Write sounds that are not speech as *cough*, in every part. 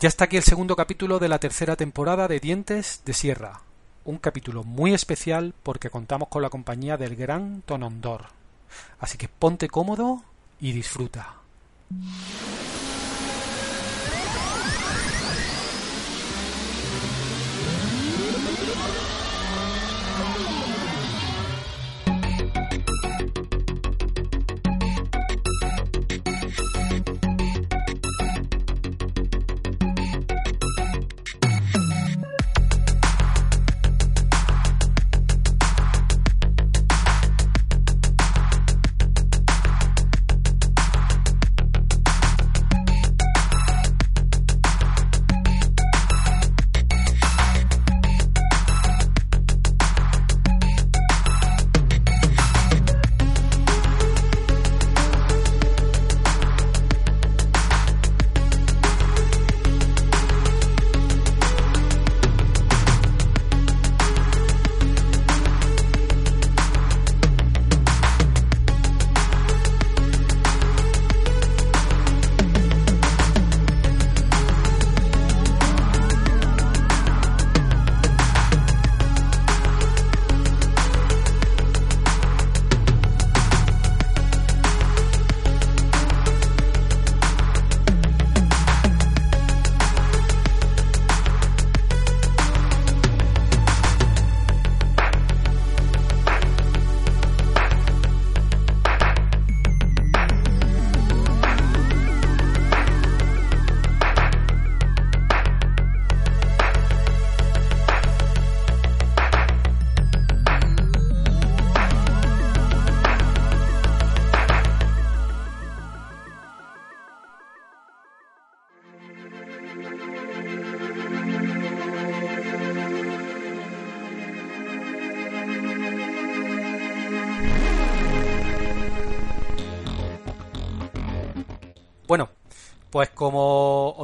Ya está aquí el segundo capítulo de la tercera temporada de Dientes de Sierra. Un capítulo muy especial porque contamos con la compañía del gran Tonondor. Así que ponte cómodo y disfruta.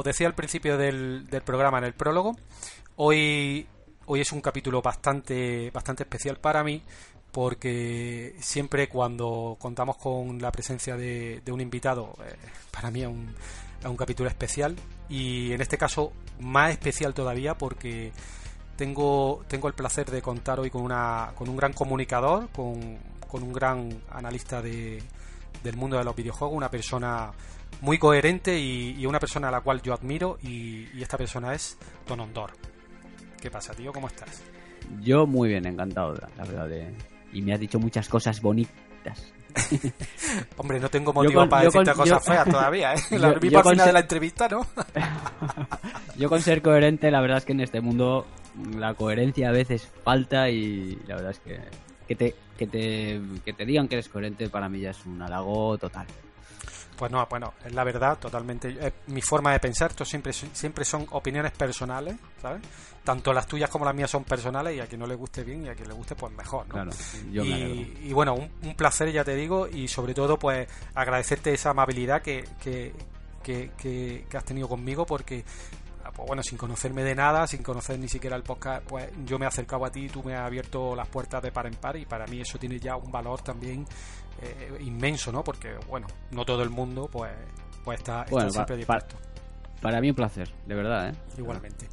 Decía al principio del, programa en el prólogo, hoy, hoy es un capítulo bastante, bastante especial para mí porque siempre cuando contamos con la presencia de, un invitado, eh, para mí es un, un, capítulo especial. Y en este caso más especial todavía porque tengo, tengo el placer de contar hoy con, una, con un gran comunicador, con, con un gran analista de, del mundo de los videojuegos, una persona muy coherente y, una persona a la cual yo admiro y, esta persona es Don Ondor. ¿Qué pasa, tío? ¿Cómo estás? Yo muy bien, encantado, la verdad. Y me has dicho muchas cosas bonitas. *laughs* Hombre, no tengo motivo para decirte cosas feas todavía, ¿eh? *laughs* La vi por final de la entrevista, ¿no? *laughs* yo con ser coherente, la verdad es que en este mundo la coherencia a veces falta y la verdad es que que te, que te, que te digan que eres coherente para mí ya es un halago total. Pues no, bueno, es la verdad, totalmente. Es mi forma de pensar, esto siempre, siempre son opiniones personales, ¿sabes? Tanto las tuyas como las mías son personales y a quien no le guste bien y a quien le guste, pues mejor, ¿no? Claro, y, bueno, un, placer, ya te digo, y sobre todo, pues agradecerte esa amabilidad que, que, que, que has tenido conmigo porque pues bueno, sin conocerme de nada, sin conocer ni siquiera el podcast, pues yo me he acercado a ti y tú me has abierto las puertas de par en par y para mí eso tiene ya un valor también eh, inmenso, ¿no? Porque, bueno, no todo el mundo, pues, pues está, siempre dispuesto. Para, mí un placer, de verdad, ¿eh? Igualmente.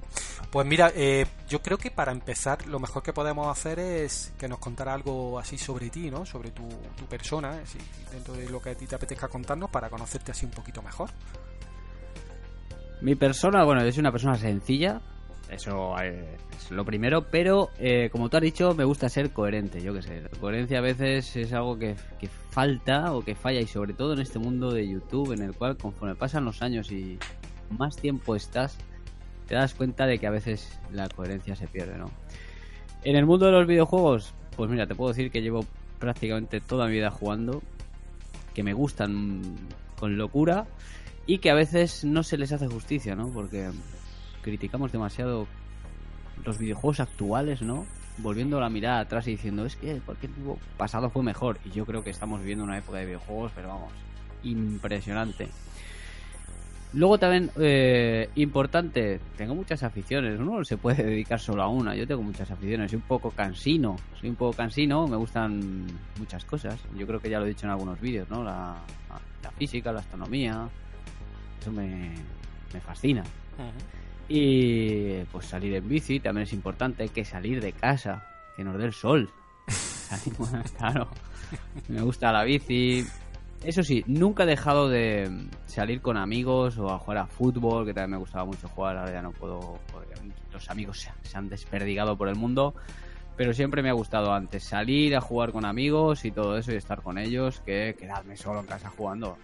Pues mira, eh, yo creo que para empezar lo mejor que podemos hacer es que nos contara algo así sobre ti, ¿no? Sobre tu, tu persona, dentro de lo que a ti te apetezca contarnos para conocerte así un poquito mejor. Mi persona, bueno, es una persona sencilla, eso eh, es lo primero, pero eh, como tú has dicho, me gusta ser coherente, yo qué sé. Coherencia a veces es algo que, falta o que falla y sobre todo en este mundo de YouTube en el cual conforme pasan los años y más tiempo estás, te das cuenta de que a veces la coherencia se pierde, ¿no? En el mundo de los videojuegos, pues mira, te puedo decir que llevo prácticamente toda mi vida jugando, que me gustan con locura y que a veces no se les hace justicia, ¿no? Porque criticamos demasiado los videojuegos actuales, ¿no? Volviendo la mirada atrás y diciendo, es que porque el pasado fue mejor. Y yo creo que estamos viviendo una época de videojuegos, pero vamos, impresionante. Luego también, eh, importante, tengo muchas aficiones, uno no se puede *laughs* dedicar solo a una, yo tengo muchas aficiones, soy un poco cansino, soy un poco cansino, me gustan muchas cosas, yo creo que ya lo he dicho en algunos vídeos, ¿no? La, la física, la astronomía, eso me, me fascina. Y pues salir en bici también es importante, que salir de casa, que nos dé el sol. *laughs* claro, me gusta la bici. Eso sí, nunca he dejado de salir con amigos o a jugar a fútbol, que también me gustaba mucho jugar, ahora ya no puedo, porque los amigos se han desperdigado por el mundo pero siempre me ha gustado antes salir a jugar con amigos y todo eso y estar con ellos que quedarme solo en casa jugando.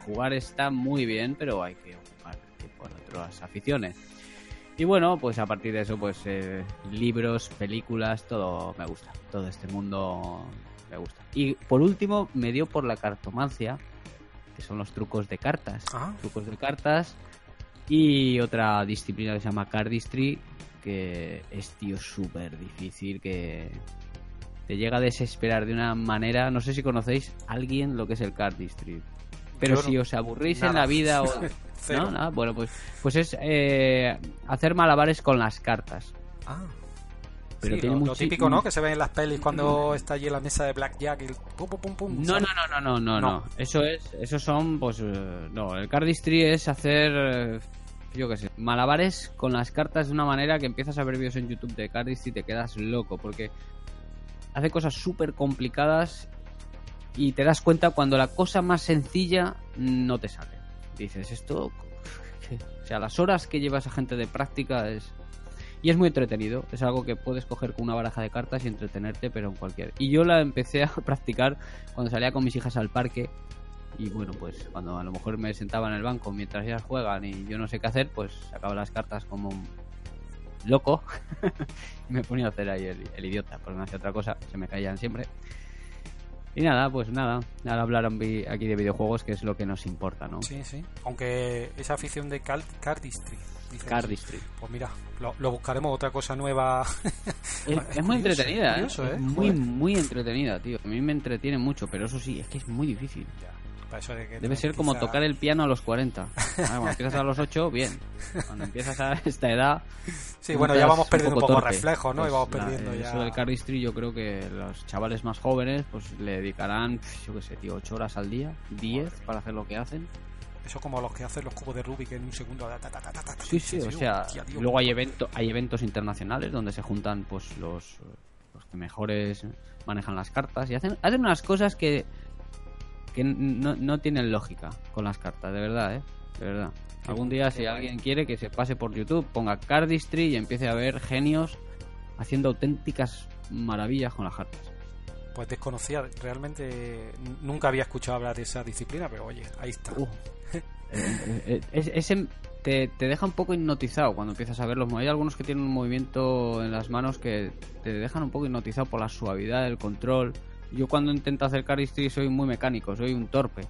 Jugar está muy bien, pero hay que ocupar en otras aficiones. Y bueno, pues a partir de eso, pues eh, libros, películas, todo me gusta. Todo este mundo me gusta. Y por último, me dio por la cartomancia, que son los trucos de cartas. Ah. Trucos de cartas. Y otra disciplina que se llama Cardistry, que es, tío, súper difícil, que te llega a desesperar de una manera. No sé si conocéis a alguien lo que es el Cardistry. Pero Yo si no- os aburrís nada. en la vida o... *laughs* ¿No? Nada. Bueno, pues, pues es eh, hacer malabares con las cartas. Ah. Pero Sí, tiene lo, típico, ¿no? Que se ve en las pelis cuando está allí en la mesa de Blackjack y el pum, pum, pum, pum. No, ¿sabes? no, no, no, no, no, No. no. Eso es, eso son, pues, eh, no. El cardistry es hacer, eh, yo qué sé, malabares con las cartas de una manera que empiezas a ver vídeos en YouTube de cardistry y te quedas loco porque hace cosas súper complicadas y te das cuenta cuando la cosa más sencilla no te sale. Dices, esto, *laughs* o sea, las horas que lleva esa gente de práctica es y es muy entretenido. Es algo que puedes coger con una baraja de cartas y entretenerte, pero en cualquier. Y yo la empecé a *laughs* practicar cuando salía con mis hijas al parque. Y bueno, pues cuando a lo mejor me sentaba en el banco mientras ellas juegan y yo no sé qué hacer, pues sacaba las cartas como un loco *laughs* y me ponía a hacer ahí el, el idiota, porque no hacía otra cosa, se me caían siempre. Y nada, pues nada, ahora hablar vi- aquí de videojuegos, que es lo que nos importa, ¿no? Sí, sí. Aunque esa afición de cal- Cardistry. Cardistry. Pues mira, lo, lo buscaremos otra cosa nueva. *laughs* Es, Es es muy curioso, entretenida, ¿eh? curioso, ¿eh? Es muy, muy entretenida, tío. A mí me entretiene mucho, pero eso sí, es que es muy difícil. Ya, eso de que Debe ser como empieza- tocar el piano a los 40. Ah, Cuando empiezas a los 8, bien. Cuando empiezas a *laughs* esta edad... Sí, bueno, ya vamos perdiendo un poco, torpe. reflejos, ¿no? y Pues vamos la- perdiendo ya. Eso del cardistry yo creo que los chavales más jóvenes pues le dedicarán, yo qué sé, tío, 8 horas al día, 10 para hacer lo que hacen. Eso como los que hacen los cubos de Rubik en un segundo. ta, ta, ta, Sí, sí, o sea, tío. luego hay evento, hay eventos internacionales donde se juntan pues los, los que mejores manejan las cartas y hacen, hacen unas cosas que que no, no tienen lógica con las cartas, de verdad, eh, de verdad. Algún día si alguien quiere que se pase por YouTube, ponga Cardistry y empiece a ver genios haciendo auténticas maravillas con las cartas. Pues desconocía, realmente nunca había escuchado hablar de esa disciplina, pero oye, ahí está. Uh. *laughs* Eh, eh, es- ese te, te deja un poco hipnotizado cuando empiezas a verlos. Hay algunos que tienen un movimiento en las manos que te dejan un poco hipnotizado por la suavidad, el control. Yo cuando intento hacer cardistry soy muy mecánico, soy un torpe.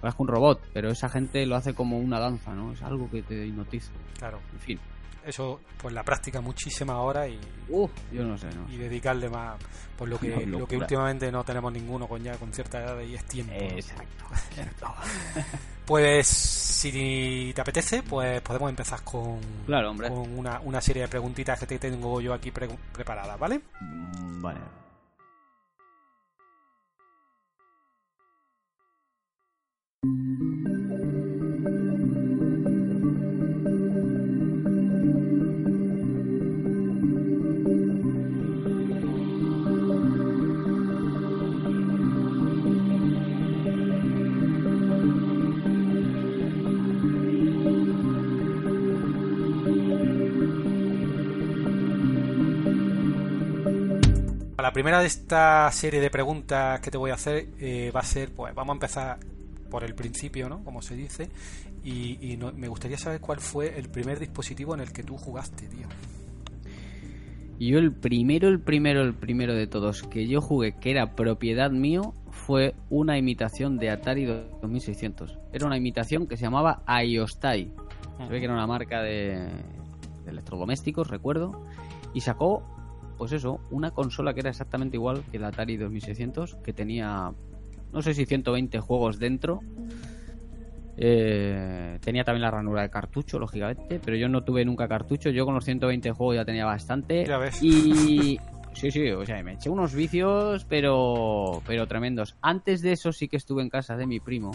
Parezco un robot, pero esa gente lo hace como una danza, ¿no? Es algo que te hipnotiza. Claro, En fin. eso, pues la práctica muchísimas horas y, Uh, yo no sé, ¿no? y dedicarle más, pues *laughs* lo que, lo que últimamente no tenemos ninguno con ya con cierta edad y es tiempo. exacto. *laughs* *laughs* Pues si te apetece, pues podemos empezar con, Claro, hombre. con una, una serie de preguntitas que te tengo yo aquí pre- preparadas, ¿vale? Mm, Vale. La primera de esta serie de preguntas que te voy a hacer eh, va a ser, pues vamos a empezar por el principio, ¿no? Como se dice. Y, y no- me gustaría saber cuál fue el primer dispositivo en el que tú jugaste, tío. Yo el primero, el primero, el primero de todos que yo jugué, que era propiedad mío, fue una imitación de Atari 2600. Era una imitación que se llamaba Aiostai. Se ve que era una marca de, de electrodomésticos, recuerdo. Y sacó, pues eso, una consola que era exactamente igual que la Atari 2600, que tenía, no sé si 120 juegos dentro. Eh, tenía también la ranura de cartucho, lógicamente, pero yo no tuve nunca cartucho. Yo con los 120 juegos ya tenía bastante. Ya ves. Y *laughs* sí, sí, o sea, me eché unos vicios, pero pero tremendos. Antes de eso sí que estuve en casa de mi primo.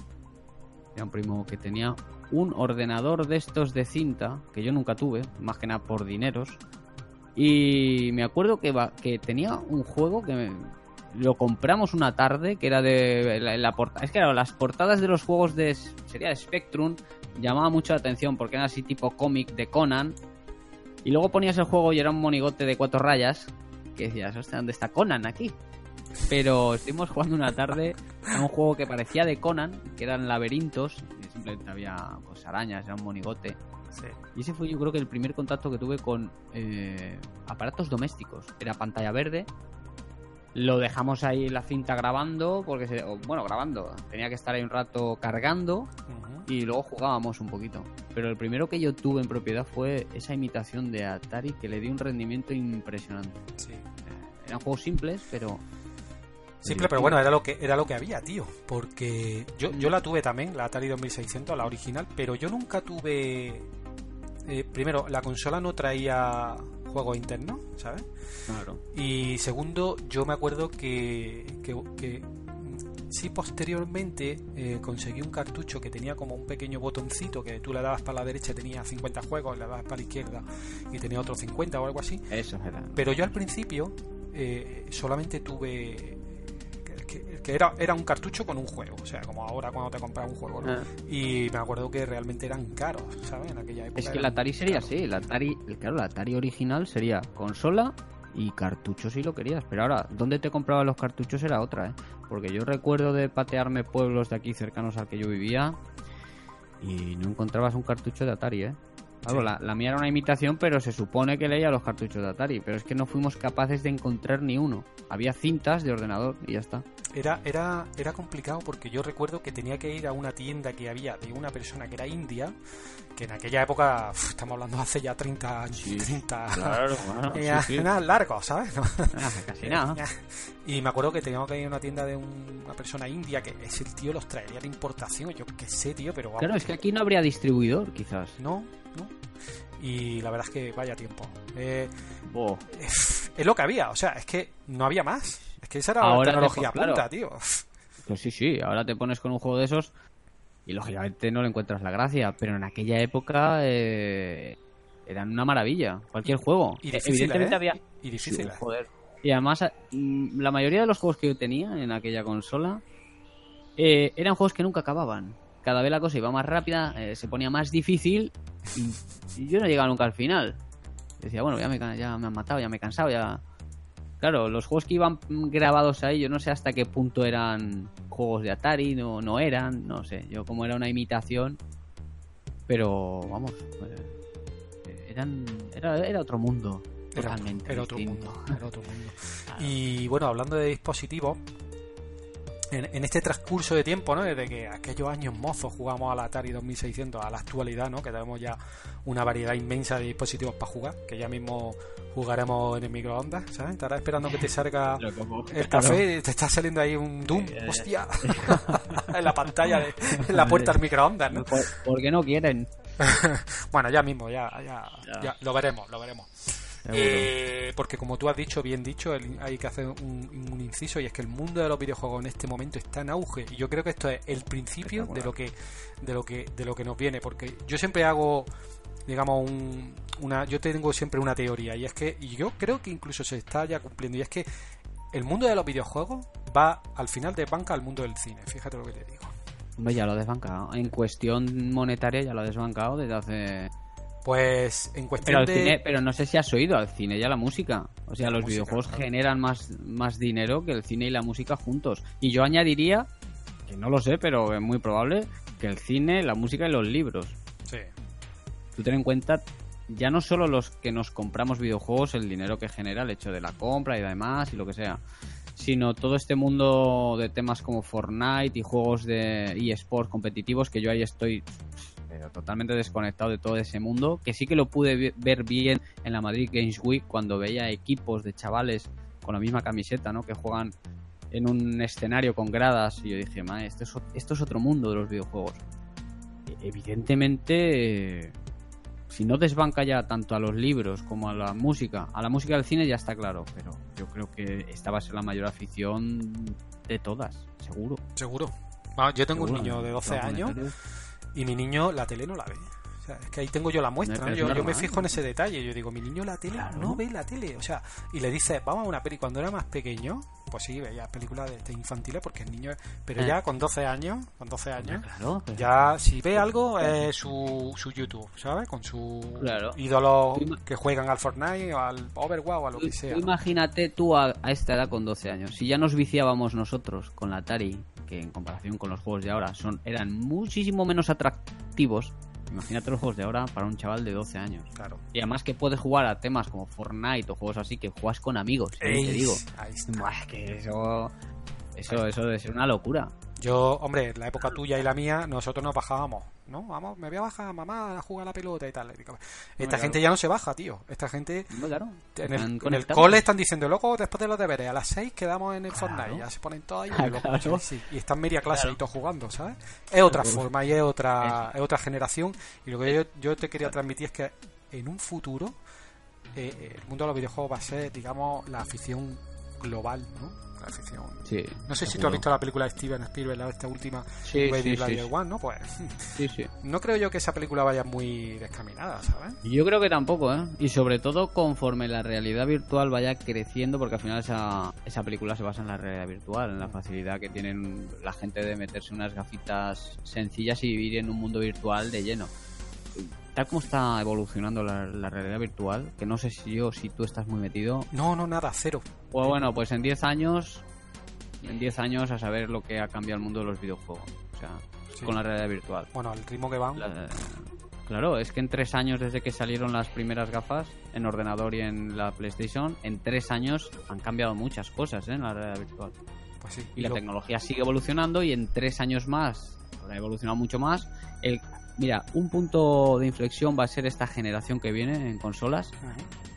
Era un primo que tenía un ordenador de estos de cinta, que yo nunca tuve, más que nada por dineros. Y me acuerdo que, va, que tenía un juego que me- lo compramos una tarde, que era de la, la porta- Es que claro, las portadas de los juegos de sería de Spectrum llamaban mucho la atención porque eran así tipo cómic de Conan. Y luego ponías el juego y era un monigote de cuatro rayas. Que decías, hostia, ¿dónde está Conan aquí? Pero estuvimos jugando una tarde a un juego que parecía de Conan, que eran laberintos, y simplemente había pues, arañas, era un monigote. Sí. Y ese fue yo creo que el primer contacto que tuve con eh, aparatos domésticos. Era pantalla verde. Lo dejamos ahí en la cinta grabando, porque se, bueno, grabando. Tenía que estar ahí un rato cargando y luego jugábamos un poquito. Pero el primero que yo tuve en propiedad fue esa imitación de Atari que le dio un rendimiento impresionante. Sí. Eran juegos simples, pero Simple, pero bueno, era lo que era lo que había, tío. Porque yo, yo la tuve también, la Atari 2600, la original, pero yo nunca tuve. eh, primero, la consola no traía juegos internos, ¿sabes? claro. Y segundo, yo me acuerdo que, que, que, sí posteriormente eh, conseguí un cartucho que tenía como un pequeño botoncito que tú le dabas para la derecha y tenía 50 juegos, le dabas para la izquierda y tenía otros 50 o algo así. Eso era. Pero yo al principio eh, solamente tuve que, era, era un cartucho con un juego, o sea, como ahora cuando te compras un juego, ¿no? Ah. Y me acuerdo que realmente eran caros, ¿sabes? En aquella época. Es que el Atari sería caros. así, el Atari, claro, el Atari original sería consola y cartuchos si lo querías. Pero ahora, ¿dónde te comprabas los cartuchos era otra, eh? Porque yo recuerdo de patearme pueblos de aquí cercanos al que yo vivía y no encontrabas un cartucho de Atari, eh. Claro, la, la mía era una imitación, pero se supone que leía los cartuchos de Atari. Pero es que no fuimos capaces de encontrar ni uno. Había cintas de ordenador y ya está. Era, era, era complicado porque yo recuerdo que tenía que ir a una tienda que había de una persona que era india, que en aquella época, uf, estamos hablando hace ya 30 años, Sí, 30 Claro, *laughs* claro. ya, sí, sí. nada largo, ¿sabes? Casi nada. *laughs* Y me acuerdo que teníamos que ir a una tienda de un- una persona india que ese tío los traería de importación, yo qué sé, tío, pero vamos, Claro, es que aquí no habría distribuidor, quizás. no. Y la verdad es que vaya tiempo. Eh, Oh. es, es lo que había, o sea, es que no había más. Es que esa era Ahora la tecnología te- claro. punta, tío. Pues sí, sí, ahora te pones con un juego de esos y lógicamente no le encuentras la gracia, pero en aquella época eh, eran una maravilla, cualquier juego. Y Eh, difíciles, Evidentemente ¿eh? había... Y difícil. Sí, joder. Y además, mm, la mayoría de los juegos que yo tenía en aquella consola eh, eran juegos que nunca acababan. Cada vez la cosa iba más rápida, eh, se ponía más difícil y, y yo no llegaba nunca al final. Decía, bueno, ya me, ya me han matado, ya me he cansado, ya... Claro, los juegos que iban grabados ahí, yo no sé hasta qué punto eran juegos de Atari, no, no eran, no sé. Yo como era una imitación, pero vamos, eh, eran, era, era otro mundo. Era, Totalmente era otro distinto. mundo, era otro mundo. *laughs* Y bueno, hablando de dispositivos, en, en este transcurso de tiempo, ¿no? Desde que aquellos años mozos jugamos a la Atari 2600 a la actualidad, ¿no? Que tenemos ya una variedad inmensa de dispositivos para jugar, que ya mismo jugaremos en el microondas, ¿sabes? Estarás esperando que te salga *laughs* el café, te está saliendo ahí un Doom, Eh, hostia, *laughs* en la pantalla, de, en la *laughs* puerta del microondas, ¿no? Por- porque no quieren. Bueno, ya mismo, ya, ya, Ya. ya, lo veremos, lo veremos. Eh, porque como tú has dicho, bien dicho, el- hay que hacer un, un inciso y es que el mundo de los videojuegos en este momento está en auge y yo creo que esto es el principio de lo que de lo que de lo que nos viene porque yo siempre hago digamos un- una yo tengo siempre una teoría y es que y yo creo que incluso se está ya cumpliendo y es que el mundo de los videojuegos va al final de banca al mundo del cine fíjate lo que te digo. Hombre, ya lo ha desbancado. En cuestión monetaria ya lo ha desbancado desde hace... pues en Pero, cuestión al de cine, pero no sé si has oído al cine ya la música. O sea, La los música, videojuegos claro. generan más, más dinero que el cine y la música juntos. Y yo añadiría, que no lo sé, pero es muy probable, que el cine, la música y los libros. sí, Tú ten en cuenta ya no solo los que nos compramos videojuegos, el dinero que genera el hecho de la compra y demás y lo que sea, sino todo este mundo de temas como Fortnite y juegos de eSports competitivos que yo ahí estoy pero totalmente desconectado de todo ese mundo, que sí que lo pude ver bien en la Madrid Games Week cuando veía equipos de chavales con la misma camiseta, ¿no? Que juegan en un escenario con gradas y yo dije, "Ma, esto es, esto es otro mundo de los videojuegos. E- Evidentemente, si no desbanca ya tanto a los libros como a la música, a la música del cine ya está claro, pero yo creo que esta va a ser la mayor afición de todas, seguro. seguro Vamos, yo tengo un niño de en 12 todos años. Y mi niño la tele no la ve. O sea, es que ahí tengo yo la muestra, ¿no? Yo, yo, me fijo en ese detalle. Yo digo, mi niño la tele no ve la tele. O sea, y le dice, vamos a una peli. Cuando era más pequeño, pues sí, veía películas de, de infantiles porque el niño. Pero Eh. ya con 12 años, con 12 años, Claro, ya si ve algo es su, su YouTube, ¿sabes? Con su ima- que juegan al Fortnite o al Overwatch o a lo Tú- que sea. tú ¿no? imagínate tú a, a esta edad con 12 años. Si ya nos viciábamos nosotros con la Atari, que en comparación con los juegos de ahora son eran muchísimo menos atractivos, imagínate los juegos de ahora para un chaval de 12 años. Claro. Y además que puedes jugar a temas como Fortnite o juegos así que juegas con amigos, ¿eh? Te digo. que eso, eso, eso debe ser una locura. Yo, hombre, la época tuya y la mía, nosotros nos bajábamos, ¿no? Vamos, me voy a bajar, mamá, a jugar a la pelota y tal. Esta claro. gente ya no se baja, tío. Esta gente No, claro. en el, en el conectados. cole están diciendo, loco, después de los deberes, a las 6 quedamos en el Claro. Fortnite. Ya se ponen todos ahí. *laughs* Ah, claro. sí. Y están media clase ahí todos jugando, ¿sabes? Es otra forma y es otra, es otra generación. Y lo que yo, yo te quería transmitir es que en un futuro eh, eh, el mundo de los videojuegos va a ser, digamos, la afición global, ¿no? La afición Sí, no sé si tú has visto la película de Steven Spielberg, la- esta última, Sí, Ready sí, One, ¿no? Pues *laughs* no creo yo que esa película vaya muy descaminada, ¿sabes? Yo creo que tampoco, ¿eh? Y sobre todo conforme la realidad virtual vaya creciendo, porque al final esa, esa película se basa en la realidad virtual, en la facilidad que tienen la gente de meterse unas gafitas sencillas y vivir en un mundo virtual de lleno. Tal como está evolucionando la, la realidad virtual, que no sé si yo, si tú estás muy metido, No, no, nada, cero. pues bueno, pues en 10 años, en 10 años a saber lo que ha cambiado el mundo de los videojuegos. O sea, Sí. con la realidad virtual. Bueno, al ritmo que van. La- claro, es que en tres años desde que salieron las primeras gafas en ordenador y en la PlayStation, en tres años han cambiado muchas cosas ¿eh? en la realidad virtual. Pues sí. Y la lo- tecnología sigue evolucionando y en tres años más habrá evolucionado mucho más. El, mira, un punto de inflexión va a ser esta generación que viene en consolas,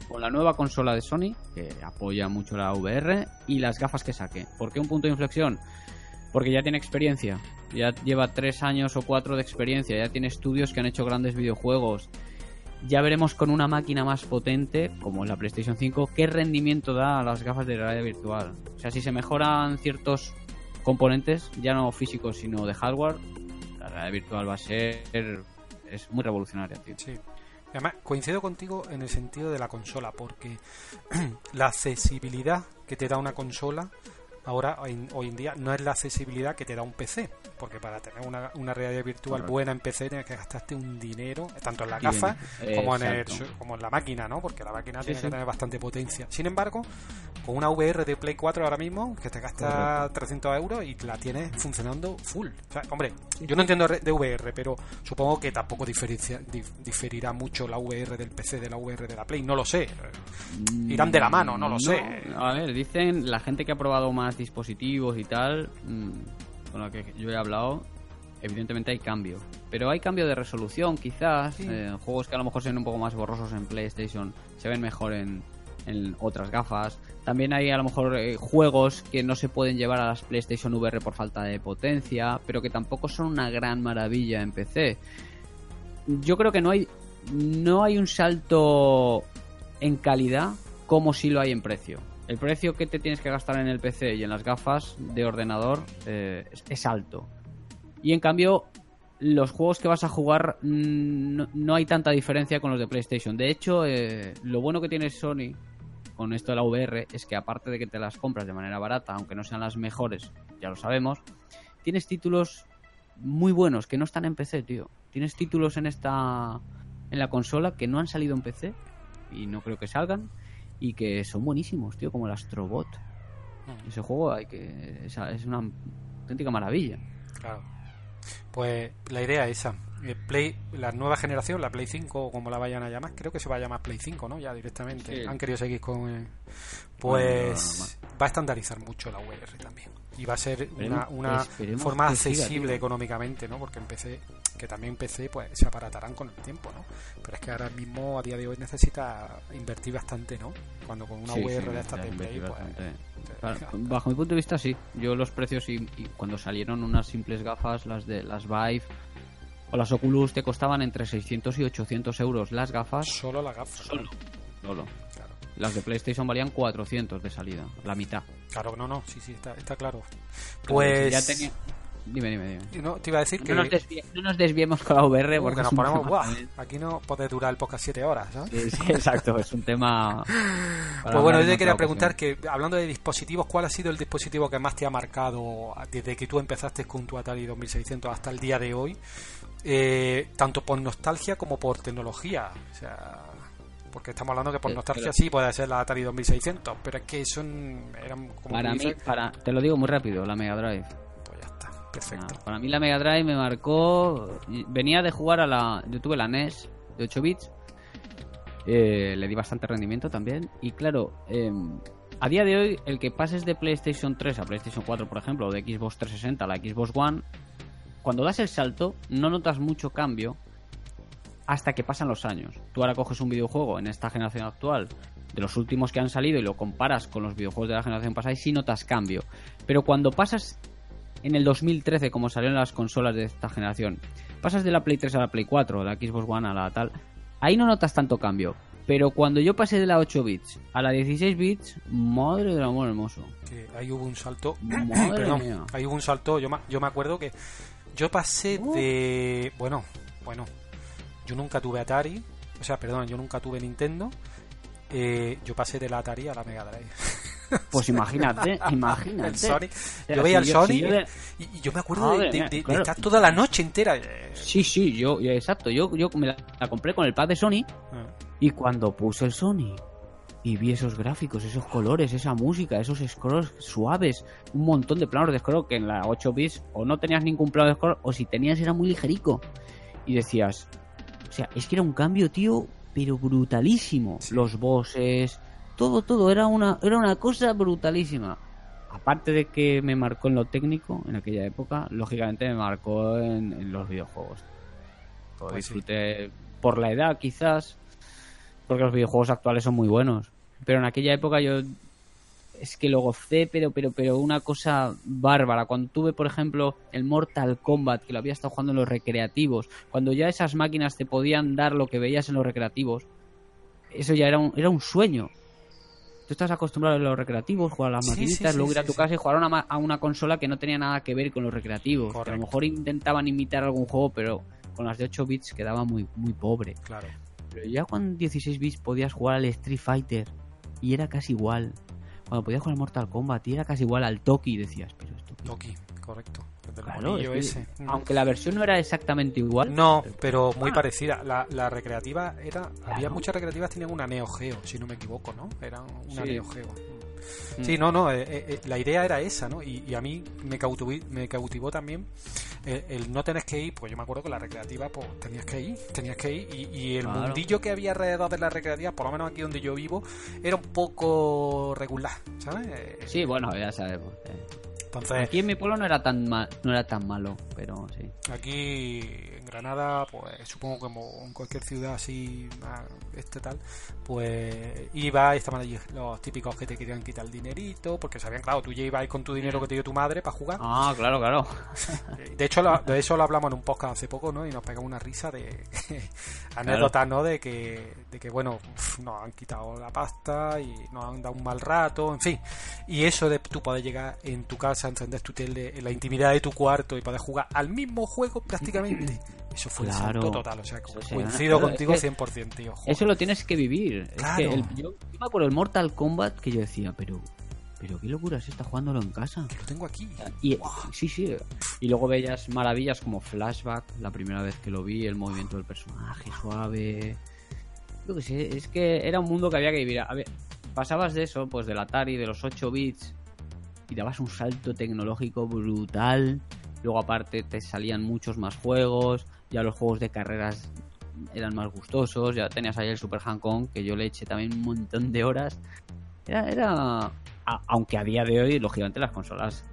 con la nueva consola de Sony, que apoya mucho la VR, y las gafas que saque. ¿Por qué un punto de inflexión? Porque ya tiene experiencia, ya lleva tres años o cuatro de experiencia, ya tiene estudios que han hecho grandes videojuegos. Ya veremos con una máquina más potente, como la PlayStation 5, qué rendimiento da a las gafas de realidad virtual. O sea, si se mejoran ciertos componentes, ya no físicos, sino de hardware, realidad virtual va a ser... es muy revolucionaria, tío. Sí. Además, coincido contigo en el sentido de la consola, porque *clears throat* la accesibilidad que te da una consola ahora, hoy, hoy en día, no es la accesibilidad que te da un PC, porque para tener una, una realidad virtual Correcto. buena en PC tienes que gastarte un dinero, tanto en la gafa como en, el, como en la máquina, ¿no? Porque la máquina Sí, tiene sí. que tener bastante potencia. Sin embargo, con una VR de Play 4 ahora mismo, que te gasta 300 euros y la tienes funcionando full. O sea, hombre, yo no entiendo de VR, pero supongo que tampoco diferencia, dif- diferirá mucho la VR del PC de la VR de la Play. No lo sé. Irán de la mano, no lo sé. A ver, dicen la gente que ha probado más dispositivos y tal, mm, con la que yo he hablado, evidentemente hay cambio. Pero hay cambio de resolución, quizás. Sí. eh, juegos que a lo mejor se ven un poco más borrosos en PlayStation se ven mejor en, en otras gafas. También hay a lo mejor eh, juegos que no se pueden llevar a las PlayStation VR por falta de potencia, pero que tampoco son una gran maravilla en PC. Yo creo que no hay no hay un salto en calidad como si lo hay en precio. El precio que te tienes que gastar en el PC y en las gafas de ordenador eh, es, alto. Y en cambio, los juegos que vas a jugar mm, no, no hay tanta diferencia con los de PlayStation. De hecho, eh, lo bueno que tiene Sony con esto de la VR es que aparte de que te las compras de manera barata, aunque no sean las mejores, ya lo sabemos, tienes títulos muy buenos que no están en PC, tío. Tienes títulos en esta en la consola que no han salido en PC y no creo que salgan y que son buenísimos, tío, como el Astrobot. Ese juego hay que es, es una auténtica maravilla. Claro. Pues la idea es esa. Eh, Play, la nueva generación, la Play 5 o como la vayan a llamar, creo que se va a llamar Play 5, ¿no? Ya directamente. Sí. Han querido seguir con... eh, Bueno, pues va a estandarizar mucho la VR también. Y va a ser una, una forma siga, accesible económicamente, ¿no? Porque en PC, que también PC, pues se aparatarán con el tiempo, ¿no? Pero es que ahora mismo, a día de hoy, necesita invertir bastante, ¿no? Cuando con una Sí, VR sí, de de Play, pues... Claro, bajo mi punto de vista sí. Yo los precios y, y cuando salieron unas simples gafas, las de las Vive o las Oculus te costaban entre 600 y 800 euros las gafas Solo la gafa. solo. Solo. Claro. Las de PlayStation valían 400 de salida, la mitad. Claro, no, no, sí, sí, está, está claro. Claro, Pues ya tenía- Dime, dime, dime. No, te iba a decir que... No nos, desvie- no nos desviemos con la VR Uh, porque nos ponemos... ¡Buah! Aquí no puede durar el podcast 7 horas, ¿sabes? Sí, sí, exacto, es un tema... *laughs* Pues bueno, yo te quería preguntar que, hablando de dispositivos, ¿cuál ha sido el dispositivo que más te ha marcado desde que tú empezaste con tu Atari 2600 hasta el día de hoy? Eh, tanto por nostalgia como por tecnología. O sea, porque estamos hablando que por Eh, nostalgia pero- sí puede ser la Atari 2600, pero es que son eran como Para mí, para, te lo digo muy rápido, la Mega Drive. Para mí la Mega Drive me marcó... Venía de jugar a la... Yo tuve la NES de 8 bits. eh, le di bastante rendimiento también. Y claro, eh, a día de hoy, el que pases de PlayStation 3 a PlayStation 4, por ejemplo, o de Xbox 360 a la Xbox One, cuando das el salto, no notas mucho cambio hasta que pasan los años. Tú ahora coges un videojuego en esta generación actual, de los últimos que han salido, y lo comparas con los videojuegos de la generación pasada, y sí notas cambio. Pero cuando pasas en el 2013, como salieron las consolas de esta generación, pasas de la Play 3 a la Play 4, de la Xbox One a la tal, ahí no notas tanto cambio. Pero cuando yo pasé de la 8 bits a la 16 bits, madre del amor hermoso. Que ahí hubo un salto. Madre *clears throat* Perdón, mía. ahí hubo un salto. Yo, yo me acuerdo que yo pasé Uh. de. Bueno, bueno. Yo nunca tuve Atari. O sea, perdón, yo nunca tuve Nintendo. Eh, yo pasé de la Atari a la Mega Drive. *laughs* Pues *laughs* imagínate, imagínate. El Yo veía el yo- Sony si yo de- y, yo me acuerdo de, estar toda la noche entera. eh, Sí, sí, yo, yo- exacto. Yo, yo me la, la compré con el pad de Sony eh, y cuando puse el Sony y vi esos gráficos, esos colores, esa música, esos scrolls suaves, un montón de planos de scroll que en la 8 bits o no tenías ningún plano de scroll o si tenías era muy ligerico. Y decías, o sea, es que era un cambio, tío, pero brutalísimo. Sí. Los bosses, todo, todo, era una, era una cosa brutalísima. Aparte de que me marcó en lo técnico en aquella época, lógicamente me marcó en, en los videojuegos. Pues sí. disfruté por la edad, quizás, porque los videojuegos actuales son muy buenos. Pero en aquella época yo es que lo gocé, pero, pero, pero una cosa bárbara. Cuando tuve, por ejemplo, el Mortal Kombat, que lo había estado jugando en los recreativos, cuando ya esas máquinas te podían dar lo que veías en los recreativos, eso ya era un, era un sueño. Tú estás acostumbrado a los recreativos, jugar a las maquinitas, sí, luego ir a tu casa y jugar a una, a una consola que no tenía nada que ver con los recreativos. Que a lo mejor intentaban imitar algún juego, pero con las de 8 bits quedaba muy, muy pobre. claro. Pero ya con 16 bits podías jugar al Street Fighter y era casi igual. Cuando podías jugar al Mortal Kombat y era casi igual al Toki decías, pero esto Toki, correcto. El del Claro, monillo es que, ese. Aunque la versión no era exactamente igual. No, pero muy Ah. parecida. La, la recreativa era. Había muchas recreativas que tenían una Neo Geo, si no me equivoco, ¿no? Era una Sí. Neo Geo. Mm. Sí, no, no, eh, eh, eh, la idea era esa, ¿no? Y, y a mí me cautivó, me cautivó también eh, el no tener que ir, pues yo me acuerdo que la recreativa, pues tenías que ir, tenías que ir, y, y el Claro. mundillo que había alrededor de la recreativa, por lo menos aquí donde yo vivo, era un poco regular, ¿sabes? Eh, Sí, bueno, ya sabemos. Entonces, Aquí en mi pueblo no era tan ma- no era tan malo, pero sí. Aquí en Granada, pues supongo que como en cualquier ciudad así, más este tal, pues iba y estaban allí los típicos que te querían quitar el dinerito, porque sabían, claro, tú ya ibas con tu dinero que te dio tu madre para jugar. Ah, claro, claro. *laughs* De hecho, lo- de eso lo hablamos en un podcast hace poco, ¿no? Y nos pegamos una risa de *laughs* anécdotas, ¿no? De que, de que bueno, nos han quitado la pasta y nos han dado un mal rato, en fin. Y eso de tú poder llegar en tu casa, encender tu tele, en la intimidad de tu cuarto y poder jugar al mismo juego prácticamente. *laughs* Eso fue Claro. el salto total, o sea, coincido claro, contigo es que 100%, tío. joder. Eso lo tienes que vivir. Es que el- yo, yo me acuerdo del Mortal Kombat que yo decía, pero pero qué locura es esta jugándolo en casa. Que lo tengo aquí. Y sí, sí. Y luego veías maravillas como Flashback, la primera vez que lo vi, el movimiento del personaje suave. Yo qué sé, es que era un mundo que había que vivir. A ver, pasabas de eso, pues del Atari, de los 8 bits, y dabas un salto tecnológico brutal. Luego aparte te salían muchos más juegos, ya los juegos de carreras eran más gustosos, ya tenías ahí el Super Hang Kong, que yo le eché también un montón de horas. Era, era aunque a día de hoy, lógicamente, las consolas.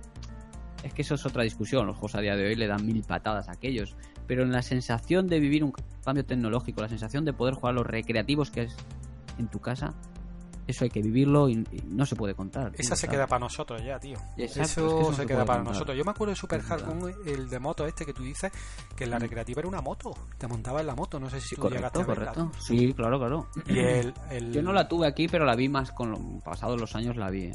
Es que eso es otra discusión. Los juegos a día de hoy le dan mil patadas a aquellos. Pero en la sensación de vivir un cambio tecnológico, la sensación de poder jugar los recreativos que es en tu casa, eso hay que vivirlo y, y no se puede contar. tío, Esa se ¿sabes? queda para nosotros ya, tío. Exacto, es eso que eso no se se queda para contar. nosotros. Yo me acuerdo de Super Hard el de moto este que tú dices, que en la Mm. recreativa era una moto. Te montabas en la moto, no sé si Sí, tú llegaste correcto, a verla. correcto. Sí, claro, claro. Y el, el- Yo no la tuve aquí, pero la vi más con lo, pasados los años, la vi.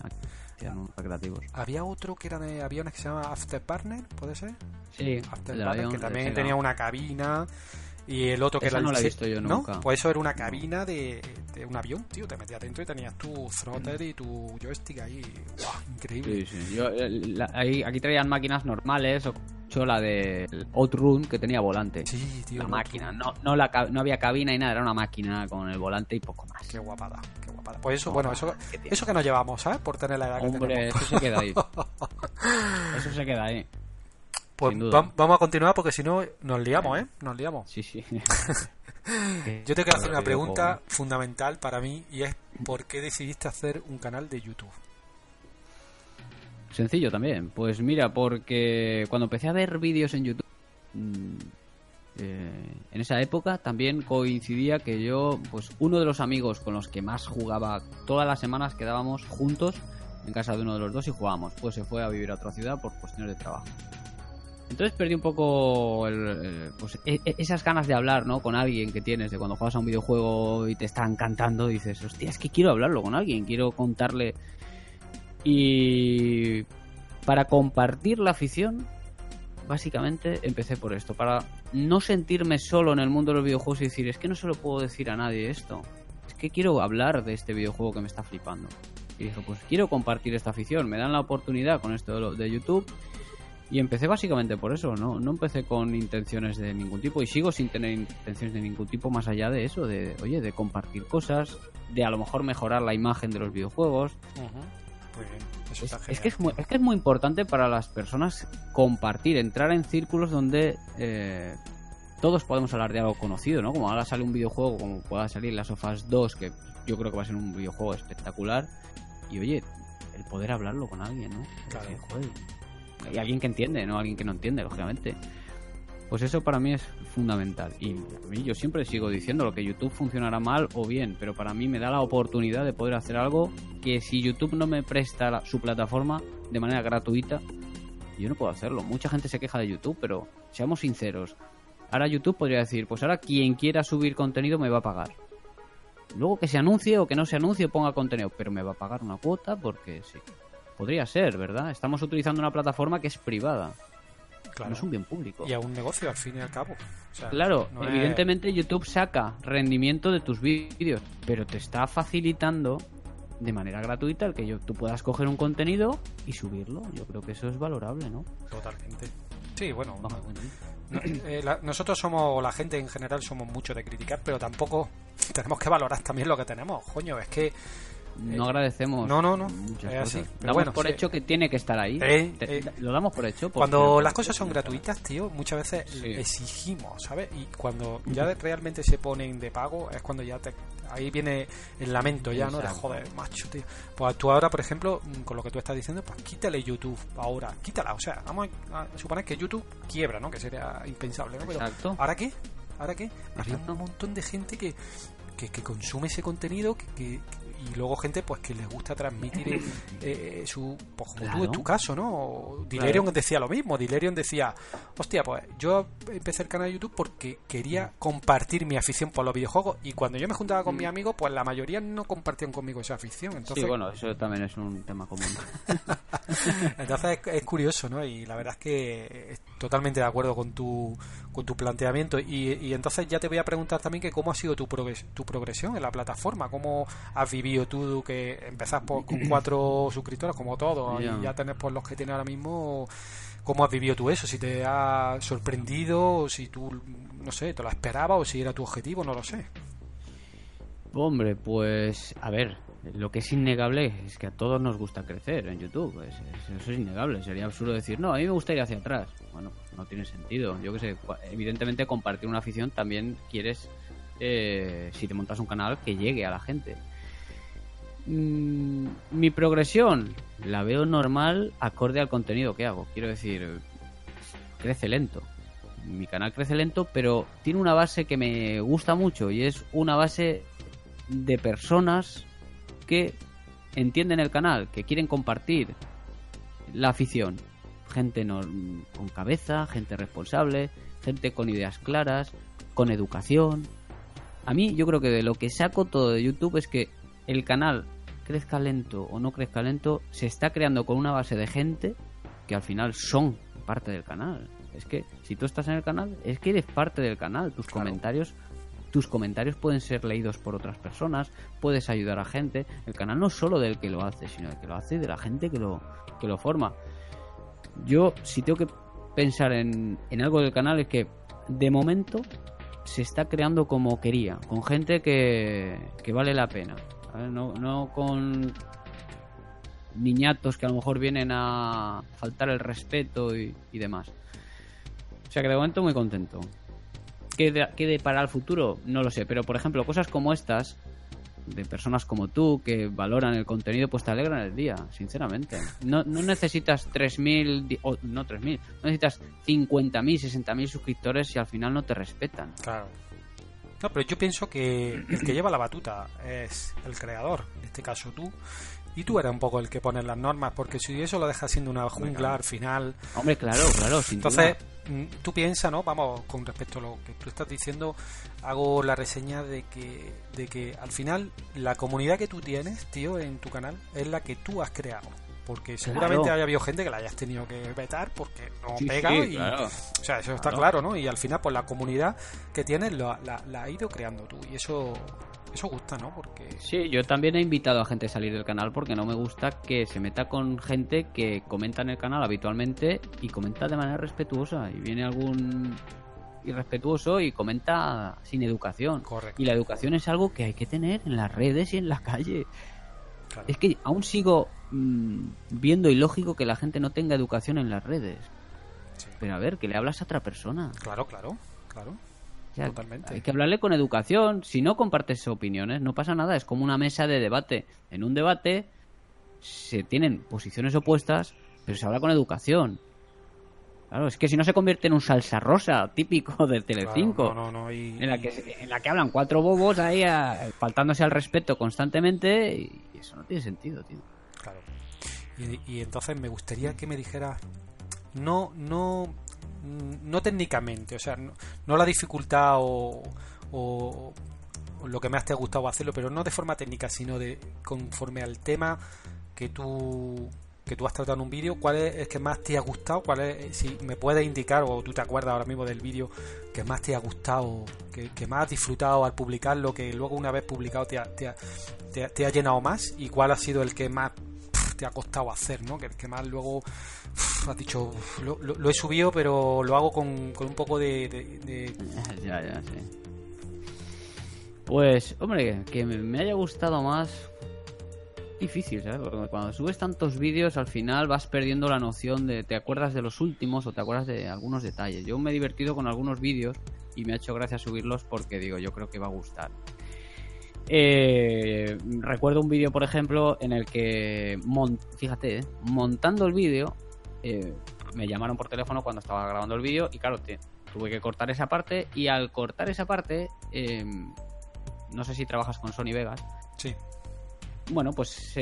recreativos. Había otro que era de aviones que se llama Afterburner, ¿puede ser? Sí, Afterburner, que también tenía una cabina y el otro que Esa era no la he el- visto yo ¿no? nunca. Pues eso era una cabina de, de un avión, tío. Te metías dentro y tenías tu throttle y tu joystick ahí. ¡Guau! Increíble. Sí, sí. Yo, eh, la- ahí- aquí traían máquinas normales o la de Outrun que tenía volante. Sí, tío. la máquina, no, no, la, no había cabina y nada, era una máquina con el volante y poco más. Qué guapada, qué guapada. Pues eso, No, bueno, eso, eso que nos llevamos, ¿sabes? Por tener la edad que Hombre, tenemos. eso se queda ahí. *laughs* Eso se queda ahí. Pues vamos a continuar porque si no nos liamos, ¿eh? Nos liamos. Sí, sí. *laughs* Yo te quiero hacer una pregunta fundamental para mí y es ¿por qué decidiste hacer un canal de YouTube? Sencillo también. Pues mira, porque cuando empecé a ver vídeos en YouTube, mm, eh, en esa época también coincidía que yo, pues uno de los amigos con los que más jugaba todas las semanas quedábamos juntos en casa de uno de los dos y jugábamos. Pues se fue a vivir a otra ciudad por cuestiones de trabajo. Entonces perdí un poco el- pues, e- e- esas ganas de hablar ¿no? con alguien que tienes, de cuando juegas a un videojuego y te está encantando, dices, hostia, es que quiero hablarlo con alguien, quiero contarle. Y para compartir la afición, básicamente empecé por esto, para no sentirme solo en el mundo de los videojuegos y decir, es que no se lo puedo decir a nadie esto, es que quiero hablar de este videojuego que me está flipando. Y dije, pues quiero compartir esta afición, me dan la oportunidad con esto de, lo- de YouTube. Y empecé básicamente por eso, ¿no? No empecé con intenciones de ningún tipo y sigo sin tener intenciones de ningún tipo más allá de eso, de, oye, de compartir cosas, de a lo mejor mejorar la imagen de los videojuegos. Muy bien, eso Es, está es genial. que es, muy, es que es muy importante para las personas compartir, entrar en círculos donde eh, todos podemos hablar de algo conocido, ¿no? Como ahora sale un videojuego, como pueda salir Las Sofas 2, que yo creo que va a ser un videojuego espectacular. Y oye, el poder hablarlo con alguien, ¿no? Claro. Joder, y alguien que entiende, no alguien que no entiende, lógicamente. Pues eso para mí es fundamental. Y yo siempre sigo diciendo lo que YouTube funcionará mal o bien, pero para mí me da la oportunidad de poder hacer algo que si YouTube no me presta su plataforma de manera gratuita, yo no puedo hacerlo. Mucha gente se queja de YouTube, pero seamos sinceros. Ahora YouTube podría decir, pues ahora quien quiera subir contenido me va a pagar. Luego que se anuncie o que no se anuncie ponga contenido, pero me va a pagar una cuota porque sí. Podría ser, ¿verdad? Estamos utilizando una plataforma que es privada, Claro. no es un bien público. Y a un negocio al fin y al cabo. O sea, Claro, no es- evidentemente YouTube saca rendimiento de tus vídeos, pero te está facilitando de manera gratuita el que yo, tú puedas coger un contenido y subirlo. Yo creo que eso es valorable, ¿no? Totalmente. Sí, bueno, no- no- eh, la- nosotros somos, la gente en general somos mucho de criticar, pero tampoco *laughs* tenemos que valorar también lo que tenemos. Coño, es que No agradecemos Eh, no, no, no, muchas es así, cosas. pero Damos bueno, por sí. hecho que tiene que estar ahí. Eh, Te- eh, lo damos por hecho. Cuando las cosas son gratuitas, tío, muchas veces Sí. exigimos, ¿sabes? Y cuando ya realmente se ponen de pago, es cuando ya te. Ahí viene el lamento ya, ¿no? De joder, macho, tío. Pues tú ahora, por ejemplo, mm, con lo que tú estás diciendo, pues quítale YouTube ahora, quítala. O sea, vamos a suponer que YouTube quiebra, ¿no? Que sería impensable, ¿no? Pero, Exacto. ¿ahora qué? ¿Ahora qué? Había un montón de gente que, que, que consume ese contenido que, que- y luego gente pues que les gusta transmitir eh, *laughs* eh, su pues como tú Claro. en tu caso no Dilerion decía lo mismo Dilerion decía hostia pues yo empecé el canal de YouTube porque quería compartir mi afición por los videojuegos y cuando yo me juntaba con mis amigos pues la mayoría no compartían conmigo esa afición entonces Sí, bueno, eso también es un tema común. *laughs* entonces es, es curioso, ¿no? Y la verdad es que es totalmente de acuerdo con tu, con tu planteamiento. Y, y entonces ya te voy a preguntar también que cómo ha sido tu, progres- tu progresión en la plataforma, cómo has vivido tú que empezás por, con *clears throat* cuatro suscriptores como todos y ya tenés por los que tienes ahora mismo. ¿Cómo has vivido tú eso? Si te ha sorprendido, o si tú, no sé, te lo esperabas o si era tu objetivo, no lo sé. Hombre, pues a ver, lo que es innegable es que a todos nos gusta crecer en YouTube. es- es- eso es innegable. Sería absurdo decir, no, a mí me gusta ir hacia atrás. Bueno, no tiene sentido. Yo que sé, evidentemente compartir una afición también quieres, eh, si te montas un canal, que llegue a la gente. Mm, mi progresión la veo normal acorde al contenido que hago. Quiero decir, crece lento. Mi canal crece lento, pero tiene una base que me gusta mucho y es una base de personas que entienden el canal, que quieren compartir la afición. Gente nor- con cabeza, gente responsable, gente con ideas claras, con educación. A mí yo creo que de lo que saco todo de YouTube es que el canal crezca lento o no crezca lento, se está creando con una base de gente que al final son parte del canal. Es que si tú estás en el canal, es que eres parte del canal. Tus comentarios tus comentarios pueden ser leídos por otras personas, puedes ayudar a gente. El canal no es solo del que lo hace, sino del que lo hace y de la gente que lo, que lo forma. Yo, si tengo que pensar en, en algo del canal, es que de momento se está creando como quería, con gente que, que vale la pena. No, no con niñatos que a lo mejor vienen a faltar el respeto y, y demás. O sea que de momento muy contento. ¿Qué, de, ¿Qué para el futuro? No lo sé, pero por ejemplo, cosas como estas, de personas como tú que valoran el contenido, pues te alegran el día, sinceramente. No, no necesitas 3.000, o no 3.000, no necesitas 50.000, 60.000 suscriptores si al final no te respetan. Claro. No, pero yo pienso que el que lleva la batuta es el creador, en este caso tú, y tú eres un poco el que pone las normas, porque si eso lo dejas siendo una jungla al final. Hombre, claro, claro, sin Entonces, duda. mm, tú piensas, ¿no? Vamos, con respecto a lo que tú estás diciendo, hago la reseña de que, de que al final la comunidad que tú tienes, tío, en tu canal, es la que tú has creado. Porque seguramente Claro. haya habido gente que la hayas tenido que vetar porque no Sí, pega sí, y. claro. O sea, eso está Claro. claro, ¿no? Y al final, pues la comunidad que tienes la, la, la has ido creando tú. Y eso, eso gusta, ¿no? Porque. Sí, yo también he invitado a gente a salir del canal porque no me gusta que se meta con gente que comenta en el canal habitualmente y comenta de manera respetuosa. Y viene algún irrespetuoso y comenta sin educación. Correcto. Y la educación es algo que hay que tener en las redes y en la calle. Claro. Es que aún sigo mm, viendo ilógico que la gente no tenga educación en las redes. Sí. Pero a ver, que le hablas a otra persona. Claro, claro, claro. O sea, Totalmente. Hay que hablarle con educación. Si no compartes opiniones, no pasa nada. Es como una mesa de debate. En un debate se tienen posiciones opuestas, pero se habla con educación. Claro, es que si no se convierte en un salsa rosa típico *laughs* del Telecinco. Claro, no, no, no, y- En la, que, en la que hablan cuatro bobos ahí a- faltándose al respeto constantemente y eso no tiene sentido, tío. Y, entonces me gustaría que me dijeras, no, no, mm, no técnicamente, o sea, no, no la dificultad o, o- lo que más te ha gustado hacerlo, pero no de forma técnica, sino de conforme al tema que tú que tú has tratado en un vídeo, ¿cuál es el que más te ha gustado? ¿Cuál es, si me puedes indicar o tú te acuerdas ahora mismo del vídeo que más te ha gustado, que, que más has disfrutado al publicarlo, que luego una vez publicado te ha, te ha- te ha- llenado más y cuál ha sido el que más te ha costado hacer, ¿no? Que que más luego has dicho, "Uf, lo, he subido, pero lo hago con, con un poco de, de- *laughs* ya, ya, sí. Pues, hombre, que me haya gustado más. Difícil, ¿sabes? Porque cuando subes tantos vídeos, al final vas perdiendo la noción de. Te acuerdas de los últimos o te acuerdas de algunos detalles. Yo me he divertido con algunos vídeos y me ha hecho gracia subirlos porque digo, yo creo que va a gustar. Eh, recuerdo un vídeo, por ejemplo, en el que, mon- fíjate, eh, montando el vídeo, eh, me llamaron por teléfono cuando estaba grabando el vídeo y claro, tuve que cortar esa parte y al cortar esa parte, eh, no sé si trabajas con Sony Vegas, Sí, bueno, pues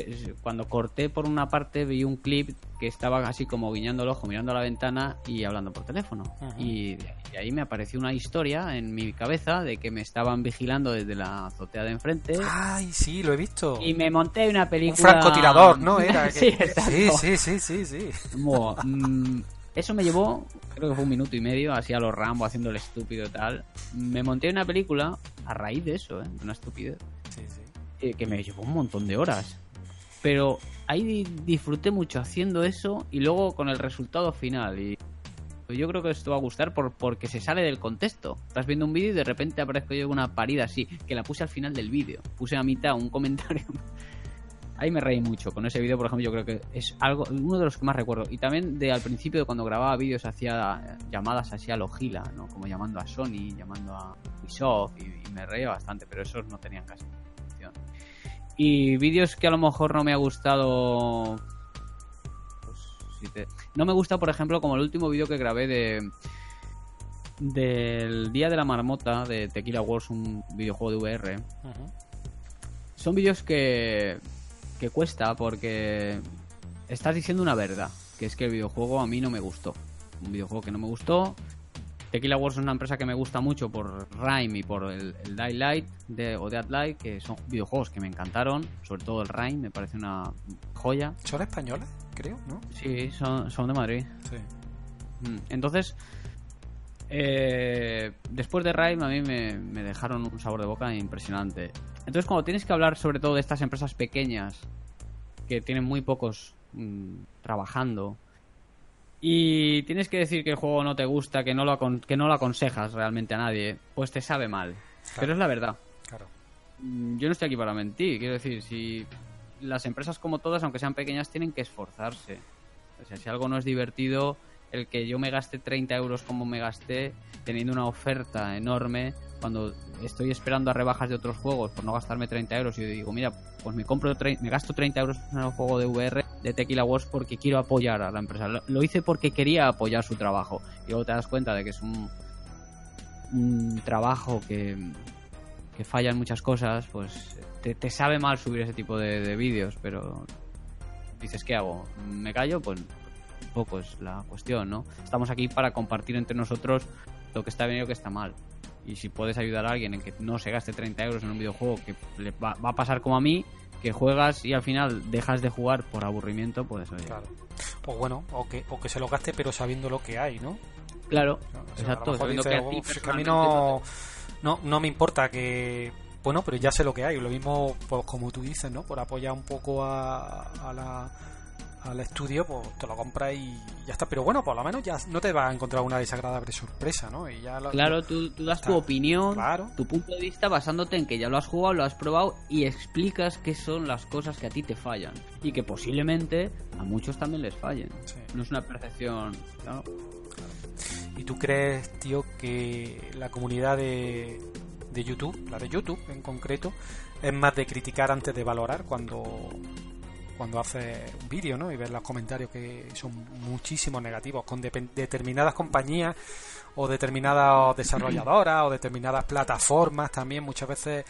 cuando corté por una parte vi un clip que estaba así como guiñando el ojo, mirando a la ventana y hablando por teléfono. Y ahí me apareció una historia en mi cabeza de que me estaban vigilando desde la azotea de enfrente. Ay, sí, lo he visto. Y me monté una Un película. francotirador, ¿no? Era *laughs* sí, que- sí, sí, sí, sí, mm, eso me llevó, creo que fue un minuto y medio, así a los Rambo haciendo el estúpido y tal. Me monté una película a raíz de eso, ¿eh? de una estupidez. Que me llevó un montón de horas. Pero ahí di- disfruté mucho haciendo eso y luego con el resultado final. Y yo creo que esto va a gustar por, porque se sale del contexto. Estás viendo un vídeo y de repente aparezco yo una parida así, que la puse al final del vídeo. Puse a mitad un comentario. *laughs* Ahí me reí mucho. Con ese vídeo, por ejemplo, yo creo que es algo uno de los que más recuerdo. Y también de al principio, de cuando grababa vídeos, hacía llamadas así a lo gila, ¿no? Como llamando a Sony, llamando a Ubisoft, y, y me reía bastante, pero esos no tenían casi. Y vídeos que a lo mejor no me ha gustado. Pues, si te- No me gusta, por ejemplo, como el último vídeo que grabé de. Del Día de la Marmota de Tequila Wars, un videojuego de VR. Son vídeos que. que cuesta porque. Estás diciendo una verdad, que es que el videojuego a mí no me gustó. Un videojuego que no me gustó. Tequila Wars es una empresa que me gusta mucho por Rime y por el, el Daylight de, o Dead Light, que son videojuegos que me encantaron, sobre todo el Rime, me parece una joya. ¿Son españoles? Creo, ¿no? Sí, son, son de Madrid. Sí. Mm, Entonces, eh, después de Rime a mí me, me dejaron un sabor de boca impresionante. Entonces, cuando tienes que hablar sobre todo de estas empresas pequeñas que tienen muy pocos mm, trabajando y tienes que decir que el juego no te gusta, que no lo, acon- que no lo aconsejas realmente a nadie, pues te sabe mal. Pero es la verdad. Claro. Mm, Yo no estoy aquí para mentir, quiero decir, si las empresas como todas, aunque sean pequeñas, tienen que esforzarse. O sea, si algo no es divertido, el que yo me gaste 30 euros como me gasté, teniendo una oferta enorme, cuando estoy esperando a rebajas de otros juegos por no gastarme 30 euros, y yo digo, mira, pues me compro, me gasto 30 euros en un juego de VR de Tequila Wars porque quiero apoyar a la empresa. Lo, hice porque quería apoyar su trabajo. Y luego te das cuenta de que es un, un trabajo que, que falla en muchas cosas, pues te, te sabe mal subir ese tipo de, de vídeos, pero dices, ¿qué hago? ¿Me callo? Pues un poco es la cuestión, ¿no? Estamos aquí para compartir entre nosotros lo que está bien y lo que está mal. Y si puedes ayudar a alguien en que no se gaste 30 euros en un videojuego que le va, va a pasar como a mí, que juegas y al final dejas de jugar por aburrimiento, pues oye. Claro. O bueno, o que, o que se lo gaste pero sabiendo lo que hay, ¿no? Claro, O sea, a lo exacto. dice, que a ti "Uf, es que a mí no, no, no me importa que... Bueno, pero ya sé lo que hay. Lo mismo, pues como tú dices, ¿no? Por apoyar un poco a, a la, al estudio, pues te lo compras y ya está. Pero bueno, por lo menos ya no te vas a encontrar una desagradable sorpresa, ¿no? Y ya lo- Claro, tú, tú das tu opinión, Claro. tu punto de vista basándote en que ya lo has jugado, lo has probado y explicas qué son las cosas que a ti te fallan y que posiblemente a muchos también les fallen. Sí. No es una percepción. claro. ¿Y tú crees, tío, que la comunidad de, de YouTube, la de YouTube en concreto, es más de criticar antes de valorar cuando, cuando haces un vídeo, ¿no? Y ver los comentarios que son muchísimos negativos con depen- determinadas compañías o determinadas desarrolladoras o determinadas plataformas también muchas veces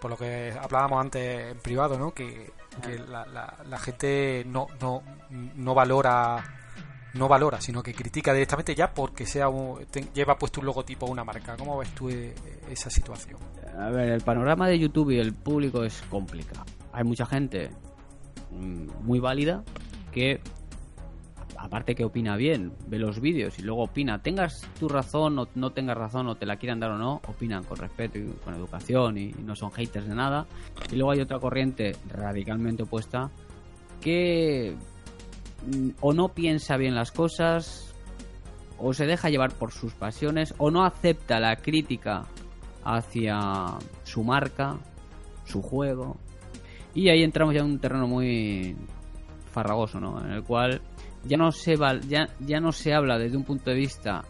por lo que hablábamos antes en privado, ¿no? Que, que la, la- la gente no, no, no valora no valora, sino que critica directamente ya porque sea un- te- lleva puesto un logotipo o una marca. ¿Cómo ves tú eh, esa situación? A ver, el panorama de YouTube y el público es complicado. Hay mucha gente muy válida que, aparte que opina bien, ve los vídeos y luego opina, tengas tu razón o no tengas razón o te la quieran dar o no, opinan con respeto y con educación y no son haters de nada. Y luego hay otra corriente radicalmente opuesta que mm, o no piensa bien las cosas o se deja llevar por sus pasiones o no acepta la crítica hacia su marca, su juego. Y ahí entramos ya en un terreno muy farragoso, ¿no? En el cual ya no se val- ya, ya no se habla desde un punto de vista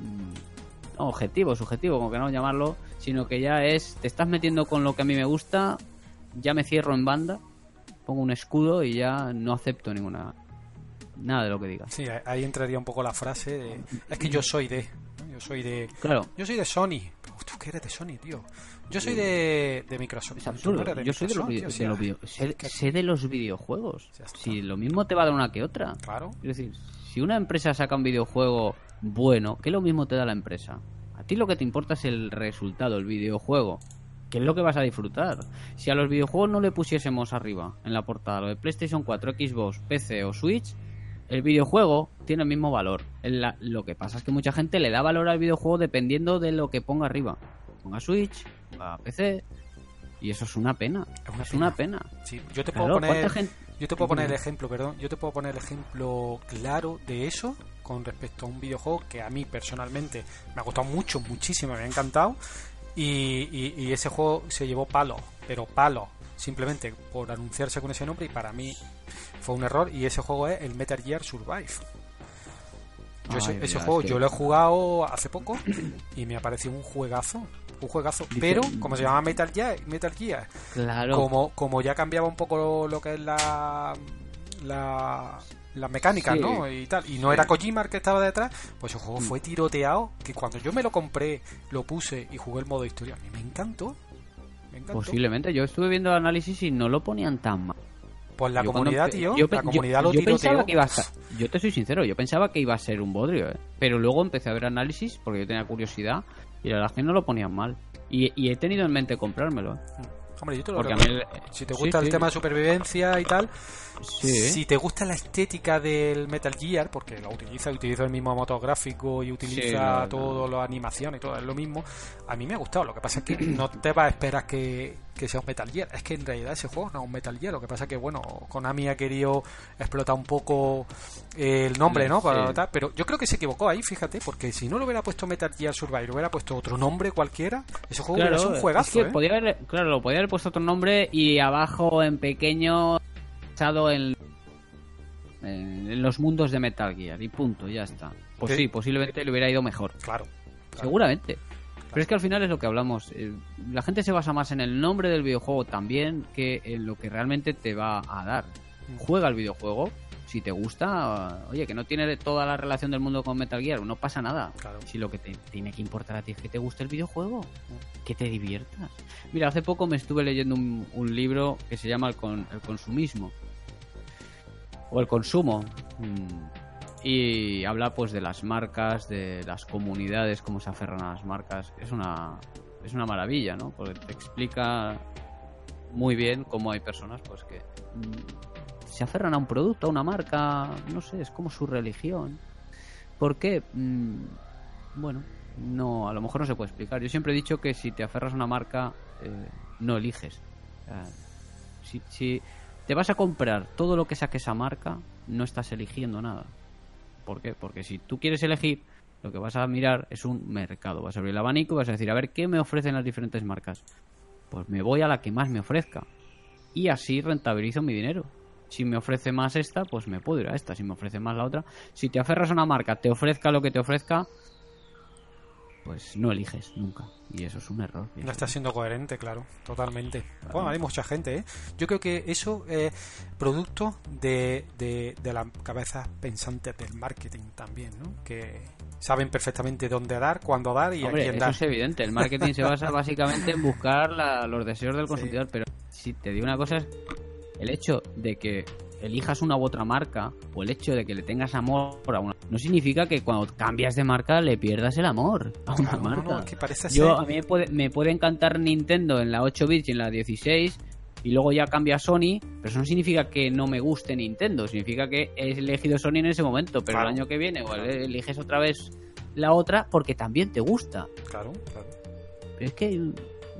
mm, objetivo, subjetivo, como que no llamarlo, sino que ya es te estás metiendo con lo que a mí me gusta, ya me cierro en banda, pongo un escudo y ya no acepto ninguna nada de lo que digas. Sí, ahí entraría un poco la frase de es que yo soy de ¿no? yo soy de Claro, yo soy de Sony. Pero tú que eres de Sony, tío. Yo soy de, de Microsoft. Es absurdo. Yo soy de los, tío, de los video- sé, que- sé de los videojuegos. Si lo mismo te va a dar una que otra. Claro. Es decir, si una empresa saca un videojuego bueno, ¿qué lo mismo te da la empresa? A ti lo que te importa es el resultado, el videojuego. ¿Qué es lo que vas a disfrutar? Si a los videojuegos no le pusiésemos arriba, en la portada, lo de PlayStation 4, Xbox, PC o Switch, el videojuego tiene el mismo valor. La- lo que pasa es que mucha gente le da valor al videojuego dependiendo de lo que ponga arriba. Ponga Switch, ponga PC, y eso es una pena. Es una Es una pena. Sí, yo te puedo poner ¿cuánta gente- Yo te puedo poner el ejemplo, perdón, yo te puedo poner el ejemplo claro de eso con respecto a un videojuego que a mí personalmente me ha gustado mucho, muchísimo, me ha encantado. Y, y- y ese juego se llevó palo, pero palo, simplemente por anunciarse con ese nombre y para mí fue un error. Y ese juego es el Metal Gear Survive. Yo ese, Ay, ese mira, juego es que- yo lo he jugado hace poco y me ha parecido un juegazo, un juegazo, pero como se llama Metal Gear, Metal Gear Claro. como, como ya cambiaba un poco lo que es la la las mecánicas, Sí. ¿no? Y tal. Y no era Kojima el que estaba detrás, pues el juego fue tiroteado, que cuando yo me lo compré, lo puse y jugué el modo historia, a mí me encantó. Me encantó. Posiblemente. Yo estuve viendo el análisis y no lo ponían tan mal. Pues la Yo comunidad, cuando- tío, yo, la comunidad yo- lo tiroteó. pensaba que iba a estar, yo te soy sincero, yo pensaba que iba a ser un bodrio, ¿eh? pero luego empecé a ver análisis porque yo tenía curiosidad y la verdad es que no lo ponían mal. Y, y he tenido en mente comprármelo. ¿eh? Hombre, yo te lo Porque a mí recomiendo. el- Si te sí, gusta el sí. tema de supervivencia y tal, Sí. si te gusta la estética del Metal Gear, porque lo utiliza, utiliza el mismo motor gráfico y utiliza todo, las animaciones y todo, es lo mismo, a mí me ha gustado. Lo que pasa es que no te vas a esperar que, que sea un Metal Gear. Es que en realidad ese juego no es un Metal Gear. Lo que pasa que, bueno, Konami ha querido explotar un poco el nombre, ¿no? Para Sí. Pero yo creo que se equivocó ahí, fíjate, porque si no lo hubiera puesto Metal Gear Survivor, hubiera puesto otro nombre cualquiera, ese juego hubiera sido un juegazo, es que ¿eh? podía haber, claro, lo podía haber puesto otro nombre y abajo en pequeño echado en, en, los mundos de Metal Gear y punto, ya está. Pues Sí. sí, posiblemente le hubiera ido mejor. Claro. claro. Seguramente. Pero es que al final es lo que hablamos. eh, La gente se basa más en el nombre del videojuego también que en lo que realmente te va a dar. Juega el videojuego. Si te gusta, oye, que no tiene toda la relación del mundo con Metal Gear, no pasa nada. Claro. Si lo que te tiene que importar a ti es que te guste el videojuego, que te diviertas. Mira, hace poco me estuve leyendo un, un libro que se llama el, con- el consumismo. O el consumo. Mm. Y habla pues de las marcas, de las comunidades, cómo se aferran a las marcas. Es una, es una maravilla, ¿no? Porque te explica muy bien cómo hay personas pues que mm, se aferran a un producto, a una marca, no sé, es como su religión. ¿Por qué? Mm, bueno, no, a lo mejor no se puede explicar. Yo siempre he dicho que si te aferras a una marca, eh, no eliges. Si, si te vas a comprar todo lo que saque esa marca, no estás eligiendo nada. ¿Por qué? Porque si tú quieres elegir, lo que vas a mirar es un mercado. Vas a abrir el abanico y vas a decir, a ver, ¿qué me ofrecen las diferentes marcas? Pues me voy a la que más me ofrezca. Y así rentabilizo mi dinero. Si me ofrece más esta, pues me puedo ir a esta. Si me ofrece más la otra. Si te aferras a una marca, te ofrezca lo que te ofrezca, pues no eliges nunca. Y eso es un error. No está siendo coherente, claro, totalmente. Bueno, hay mucha gente, ¿eh? Yo creo que eso es producto de, de, de las cabezas pensantes del marketing también, ¿no? Que saben perfectamente dónde dar, cuándo dar y Hombre, a quién eso dar. es evidente. El marketing se basa *laughs* básicamente en buscar la- los deseos del consumidor. Pero si te digo una cosa, es el hecho de que elijas una u otra marca o el hecho de que le tengas amor a una no significa que cuando cambias de marca le pierdas el amor a una Claro, no, marca. no, que parece Yo ser- a mí me puede, me puede encantar Nintendo en la 8 bits y en la 16 y luego ya cambia Sony, pero eso no significa que no me guste Nintendo, significa que he elegido Sony en ese momento, pero Claro. el año que viene o eliges otra vez la otra porque también te gusta. Claro, claro. Pero es que,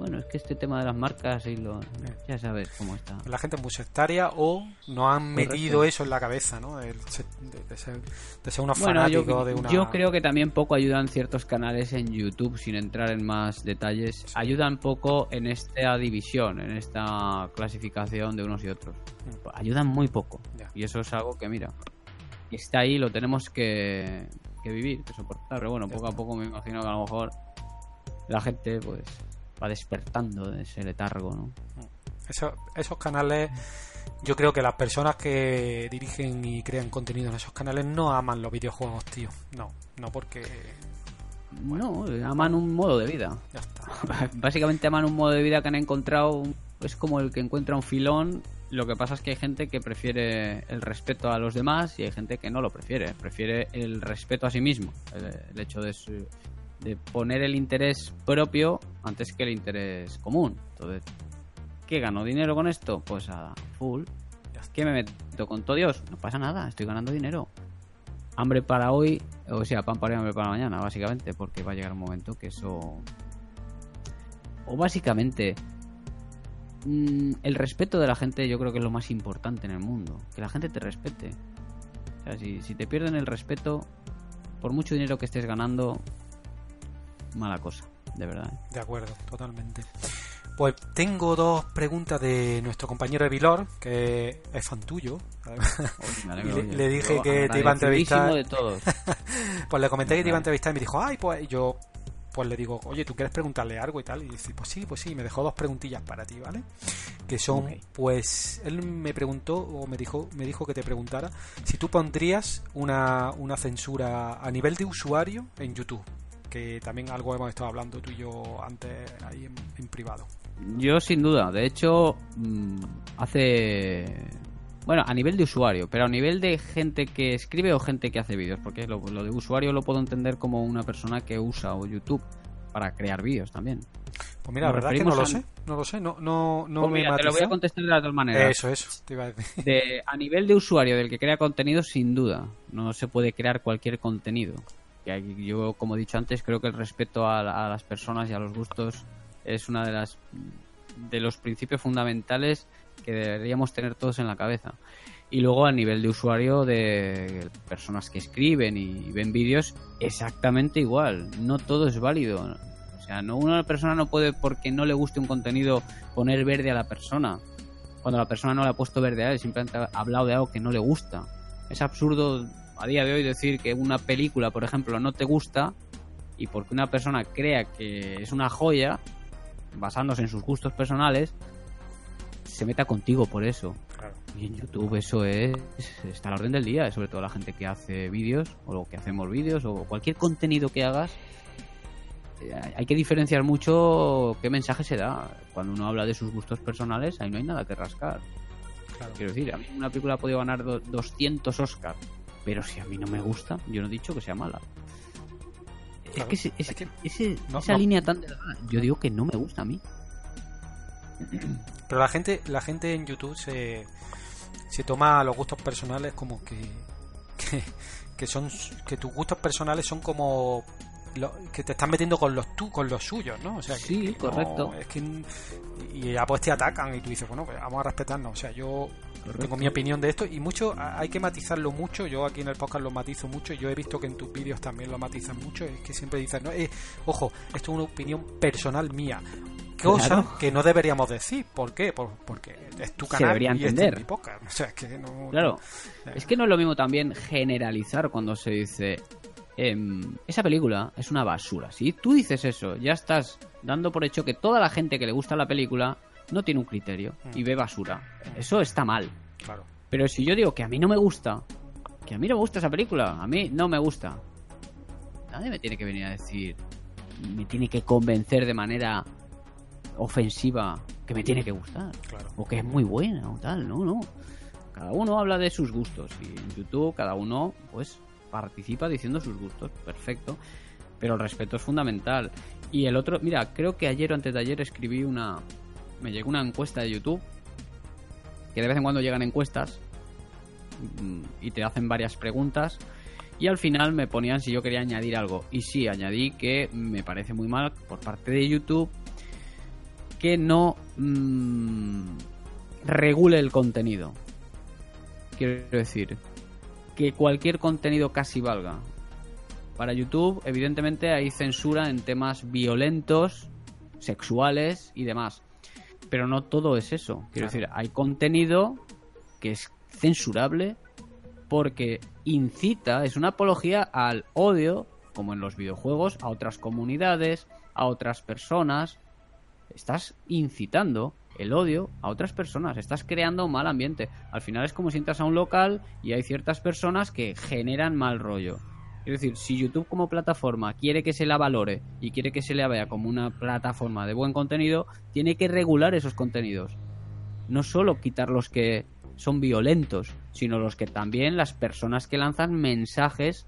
bueno, es que este tema de las marcas y lo... Ya sabes cómo está. La gente es muy sectaria o no han Correcto. metido eso en la cabeza, ¿no? De, de ser, de ser unos Bueno, yo, fanáticos de una... yo creo que también poco ayudan ciertos canales en YouTube, sin entrar en más detalles. Ayudan poco en esta división, en esta clasificación de unos y otros. Ayudan muy poco. Mm. Ya. Y eso es algo que, mira, está ahí, lo tenemos que, que vivir, que soportar. Pero bueno, poco a poco me imagino que a lo mejor la gente pues va despertando de ese letargo, ¿no? Eso- esos canales, yo creo que las personas que dirigen y crean contenido en esos canales no aman los videojuegos, tío. No, no porque... No, aman un modo de vida. Ya está. *laughs* Básicamente aman un modo de vida que han encontrado. Es como el que encuentra un filón. Lo que pasa es que hay gente que prefiere el respeto a los demás y hay gente que no lo prefiere. Prefiere el respeto a sí mismo. El, el hecho de, su- de poner el interés propio antes que el interés común. Entonces, ¿qué gano dinero con esto? Pues a full. ¿Qué me meto con todo Dios? No pasa nada, estoy ganando dinero. Hambre para hoy, o sea, pan para hoy, hambre para mañana, básicamente, porque va a llegar un momento que eso o básicamente mm, el respeto de la gente yo creo que es lo más importante en el mundo que la gente te respete o sea, si, si te pierden el respeto por mucho dinero que estés ganando mala cosa de verdad ¿eh? De acuerdo, totalmente. Pues tengo dos preguntas de nuestro compañero Evilor, que es fan tuyo. *laughs* Oye, Y le- dije Yo que te iba a entrevistar. de todos *laughs* Pues le comenté que te iba a entrevistar y me dijo, ay, pues yo pues le digo, oye, ¿tú quieres preguntarle algo y tal? Y dice, pues sí, pues sí, y me dejó dos preguntillas para ti, ¿vale? Que son, pues, él me preguntó, o me dijo, me dijo que te preguntara si tú pondrías una, una censura a nivel de usuario en YouTube, que también algo hemos estado hablando tú y yo antes ahí en, en privado. Yo sin duda, de hecho, mm, hace Bueno, a nivel de usuario, pero a nivel de gente que escribe o gente que hace vídeos, porque lo, lo de usuario lo puedo entender como una persona que usa o YouTube para crear vídeos también. Pues mira, la verdad que no lo sé, no lo sé, no, no, no Pues me mira, te lo voy a contestar de las dos maneras. Eso, eso, te iba a decir. De- a nivel de usuario del que crea contenido, sin duda, no se puede crear cualquier contenido. Ahí yo, como he dicho antes, creo que el respeto a, a las personas y a los gustos es una de las de los principios fundamentales que deberíamos tener todos en la cabeza. Y luego a nivel de usuario de personas que escriben y ven vídeos, exactamente igual. No todo es válido. O sea, no una persona no puede porque no le guste un contenido poner verde a la persona cuando la persona no le ha puesto verde a él, simplemente ha hablado de algo que no le gusta. Es absurdo a día de hoy decir que una película, por ejemplo, no te gusta y porque una persona crea que es una joya, basándose en sus gustos personales, se meta contigo por eso. Claro. Y en YouTube eso es está a la orden del día, sobre todo la gente que hace vídeos o que hacemos vídeos o cualquier contenido que hagas. eh, Hay que diferenciar mucho qué mensaje se da. Cuando uno habla de sus gustos personales, ahí no hay nada que rascar. Claro. Quiero decir, a mí una película ha podido ganar do- 200 Oscars, pero si a mí no me gusta, yo no he dicho que sea mala. Es que, ese- ese- es que ese- no- esa no. línea tan delgada, yo digo que no me gusta a mí. Pero la gente, la gente en YouTube se, se toma los gustos personales como que, que, que son que tus gustos personales son como lo- que te están metiendo con los tú con los suyos, ¿no? O sea, que- Sí, que no- correcto. es que y ya pues te atacan y tú dices, bueno, pues vamos a respetarnos. O sea, yo tengo mi opinión de esto y mucho hay que matizarlo mucho. Yo aquí en el podcast lo matizo mucho. Yo he visto que en tus vídeos también lo matizan mucho. Es que siempre dices, no, eh, ojo, esto es una opinión personal mía. Cosa Claro. que no deberíamos decir. ¿Por qué? Por- porque es tu Se canal debería y este entender. es mi podcast. *laughs* O sea, es que no. Claro, no- es que no es lo mismo también generalizar cuando se dice em, esa película es una basura. Si tú dices eso, ya estás dando por hecho que toda la gente que le gusta la película no tiene un criterio y ve basura. Eso está mal. Claro. Pero si yo digo que a mí no me gusta, que a mí no me gusta esa película, a mí no me gusta, nadie me tiene que venir a decir, me tiene que convencer de manera ofensiva que me tiene que gustar Claro. o que es muy buena o tal, no, no. Cada uno habla de sus gustos y en YouTube cada uno pues participa diciendo sus gustos, perfecto. Pero el respeto es fundamental. Y el otro, mira, creo que ayer o antes de ayer escribí una me llegó una encuesta de YouTube que de vez en cuando llegan encuestas mm, y te hacen varias preguntas y al final me ponían si yo quería añadir algo. Y sí añadí que me parece muy mal por parte de YouTube que no mm, regule el contenido. Quiero decir que cualquier contenido casi valga. Para YouTube evidentemente hay censura en temas violentos sexuales y demás pero no todo es eso. Quiero Claro. decir, hay contenido que es censurable porque incita, es una apología al odio, como en los videojuegos, a otras comunidades, a otras personas. Estás incitando el odio a otras personas, estás creando un mal ambiente. Al final es como si entras a un local y hay ciertas personas que generan mal rollo. Es decir, si YouTube como plataforma quiere que se la valore y quiere que se la vea como una plataforma de buen contenido, tiene que regular esos contenidos. No solo quitar los que son violentos, sino los que también las personas que lanzan mensajes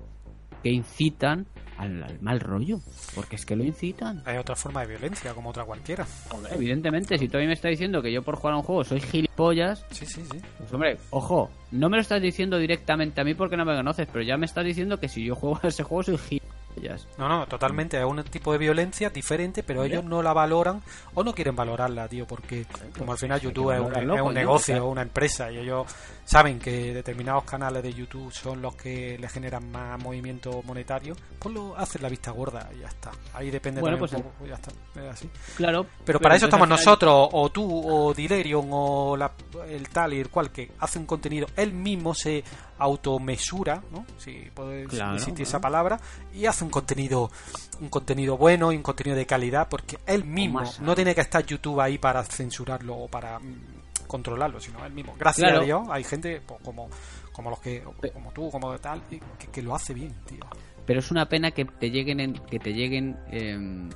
que incitan al, al mal rollo. Porque es que lo incitan. Hay otra forma de violencia, como otra cualquiera. Evidentemente, si tú a mí me estás diciendo que yo por jugar a un juego soy gilipollas, Sí, sí, sí. pues hombre, ojo, no me lo estás diciendo directamente a mí porque no me conoces, pero ya me estás diciendo que si yo juego a ese juego soy gilipollas. No, no, totalmente. Es un tipo de violencia diferente, pero ellos no la valoran o no quieren valorarla, tío, porque como al final hay que YouTube es un, es un coño, negocio, una empresa, y ellos saben que determinados canales de YouTube son los que le generan más movimiento monetario, pues lo hacen la vista gorda y ya está. Ahí depende Bueno, pues un poco, ya está. Es así. Claro. Pero para eso estamos nosotros, o tú, o Dilerion, o la- el tal y el cual, que hace un contenido, él mismo se automesura, ¿no? Si puede Claro, existir claro. esa palabra, y hace un contenido un contenido bueno y un contenido de calidad, porque él mismo no tiene que estar YouTube ahí para censurarlo o para mm, controlarlo, sino él mismo. Gracias Claro. a Dios hay gente pues, como como los que como tú, como tal, que, que lo hace bien, tío. Pero es una pena que te lleguen en- que te lleguen em,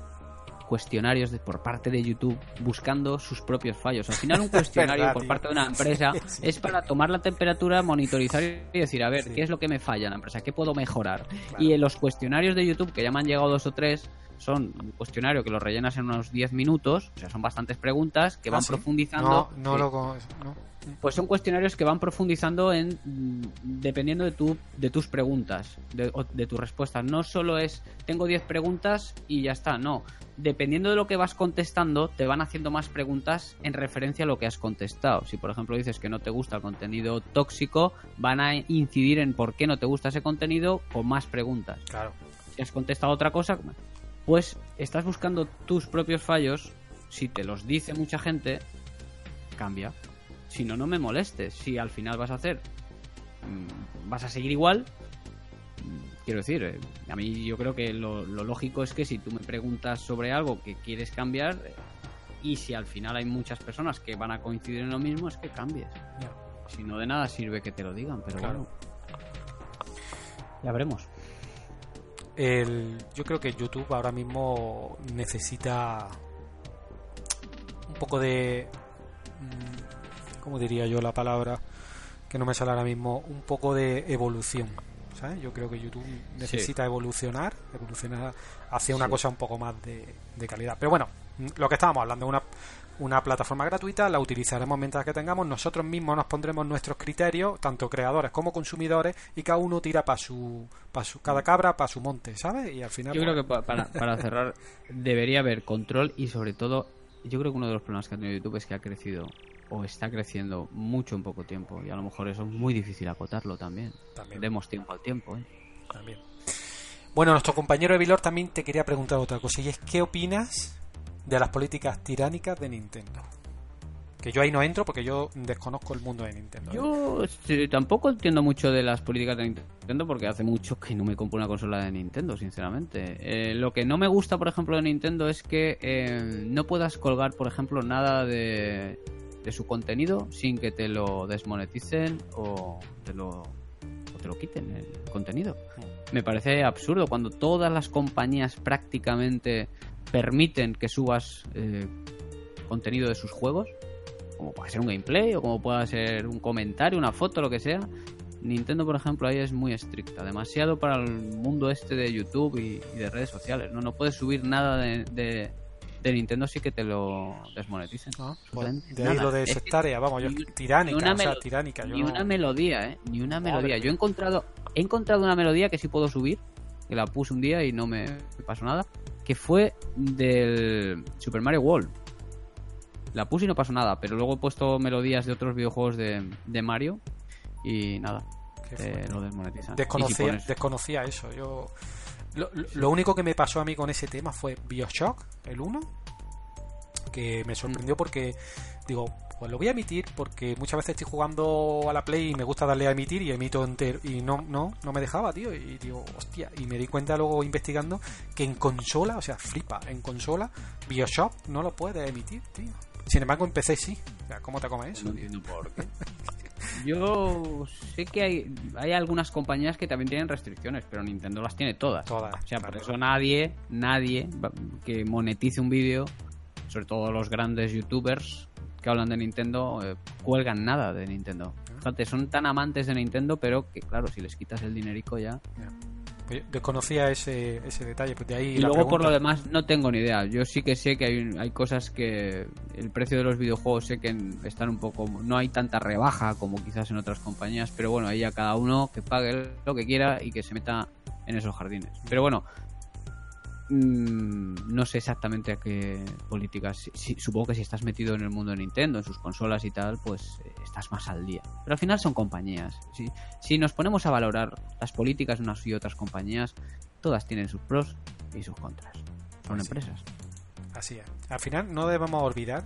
cuestionarios de- por parte de YouTube buscando sus propios fallos. Al final un *laughs* cuestionario verdad, por tío. parte de una empresa *laughs* Sí. es para tomar la temperatura, monitorizar y decir, a ver, Sí. ¿qué es lo que me falla en la empresa? ¿Qué puedo mejorar? Claro. Y en los cuestionarios de YouTube, que ya me han llegado dos o tres, son un cuestionario que lo rellenas en unos 10 minutos, o sea, son bastantes preguntas que Ah, van ¿sí? profundizando. No, no lo no. Pues son cuestionarios que van profundizando en mm, dependiendo de tu de tus preguntas, de, de tus respuestas. No solo es tengo 10 preguntas y ya está, no. Dependiendo de lo que vas contestando, te van haciendo más preguntas en referencia a lo que has contestado. Si por ejemplo dices que no te gusta el contenido tóxico, van a incidir en por qué no te gusta ese contenido con más preguntas. Claro. Si has contestado otra cosa, pues estás buscando tus propios fallos. Si te los dice mucha gente, cambia. Si no, no me molestes. Si al final vas a hacer, mm, vas a seguir igual, mm, quiero decir, eh, a mí yo creo que lo, lo lógico es que si tú me preguntas sobre algo que quieres cambiar, y si al final hay muchas personas que van a coincidir en lo mismo, es que cambies. Si no, de nada sirve que te lo digan, pero Claro. bueno. Ya veremos. El, yo creo que YouTube ahora mismo necesita un poco de. ¿Cómo diría yo la palabra? Que no me sale ahora mismo. Un poco de evolución. ¿sabes? Yo creo que YouTube necesita evolucionar, evolucionar hacia una cosa un poco más de, de calidad. Pero bueno, lo que estábamos hablando, una, una plataforma gratuita, la utilizaremos mientras que tengamos, nosotros mismos nos pondremos nuestros criterios, tanto creadores como consumidores, y cada uno tira para su, para su, cada cabra para su monte, ¿sabes? Y al final... Yo pues, creo que pa- para, para cerrar *laughs* debería haber control y sobre todo yo creo que uno de los problemas que ha tenido YouTube es que ha crecido o está creciendo mucho en poco tiempo y a lo mejor eso es muy difícil acotarlo también. También. Demos tiempo al tiempo. ¿eh? También. Bueno, nuestro compañero Evilor también te quería preguntar otra cosa, y es ¿qué opinas de las políticas tiránicas de Nintendo? Que yo ahí no entro porque yo desconozco el mundo de Nintendo. ¿eh? Yo sí, tampoco entiendo mucho de las políticas de Nintendo porque hace mucho que no me compro una consola de Nintendo, sinceramente. Eh, lo que no me gusta, por ejemplo, de Nintendo es que eh, no puedas colgar, por ejemplo, nada de, de su contenido sin que te lo desmoneticen o te lo, o te lo quiten el contenido. Me parece absurdo cuando todas las compañías prácticamente permiten que subas eh, contenido de sus juegos como puede ser un gameplay o como pueda ser un comentario, una foto, lo que sea. Nintendo, por ejemplo, ahí es muy estricta, demasiado para el mundo este de YouTube y, y de redes sociales. No, no puedes subir nada de, de, de Nintendo sí que te lo desmoneticen. Ah, pues, de ahí nada. lo de Es que sectaria, vamos, yo, ni- tiránica, ni una o sea, melo- tiránica. Yo Ni no- una melodía, ¿eh? Ni una melodía. Yo he encontrado, he encontrado una melodía que sí puedo subir, que la puse un día y no me pasó nada, que fue del Super Mario World. La puse y no pasó nada, pero luego he puesto melodías de otros videojuegos de, de Mario y nada, te fuerte. lo desmonetizan. Si Desconocía, pones- desconocía eso. Yo lo, lo- único que me pasó a mí con ese tema fue BioShock, el 1, que me sorprendió porque digo, pues lo voy a emitir porque muchas veces estoy jugando a la Play y me gusta darle a emitir y emito entero y no no no me dejaba, tío, y digo, hostia, y me di cuenta luego investigando que en consola, o sea, flipa, en consola BioShock no lo puede emitir, tío. Sin embargo, en PC sí. O sea, ¿cómo te comes eso? No entiendo por qué. *laughs* Yo sé que hay, hay algunas compañías que también tienen restricciones, pero Nintendo las tiene todas. Todas. O sea, por eso nadie, nadie que monetice un vídeo, sobre todo los grandes youtubers que hablan de Nintendo, eh, cuelgan nada de Nintendo. Fíjate, son tan amantes de Nintendo, pero que claro, si les quitas el dinerico ya. Desconocía ese, ese detalle, pues de ahí Y la luego por lo demás no tengo ni idea. Yo sí que sé que hay, hay cosas que el precio de los videojuegos sé que están un poco... No hay tanta rebaja como quizás en otras compañías, pero bueno, ahí a cada uno que pague lo que quiera y que se meta en esos jardines. Pero bueno, mm, no sé exactamente a qué políticas... supongo que si estás metido en el mundo de Nintendo, en sus consolas y tal, pues eh, estás más al día. Pero al final son compañías. Si, si nos ponemos a valorar las políticas de unas y otras compañías, todas tienen sus pros y sus contras. Son empresas. Así es. Al final no debemos olvidar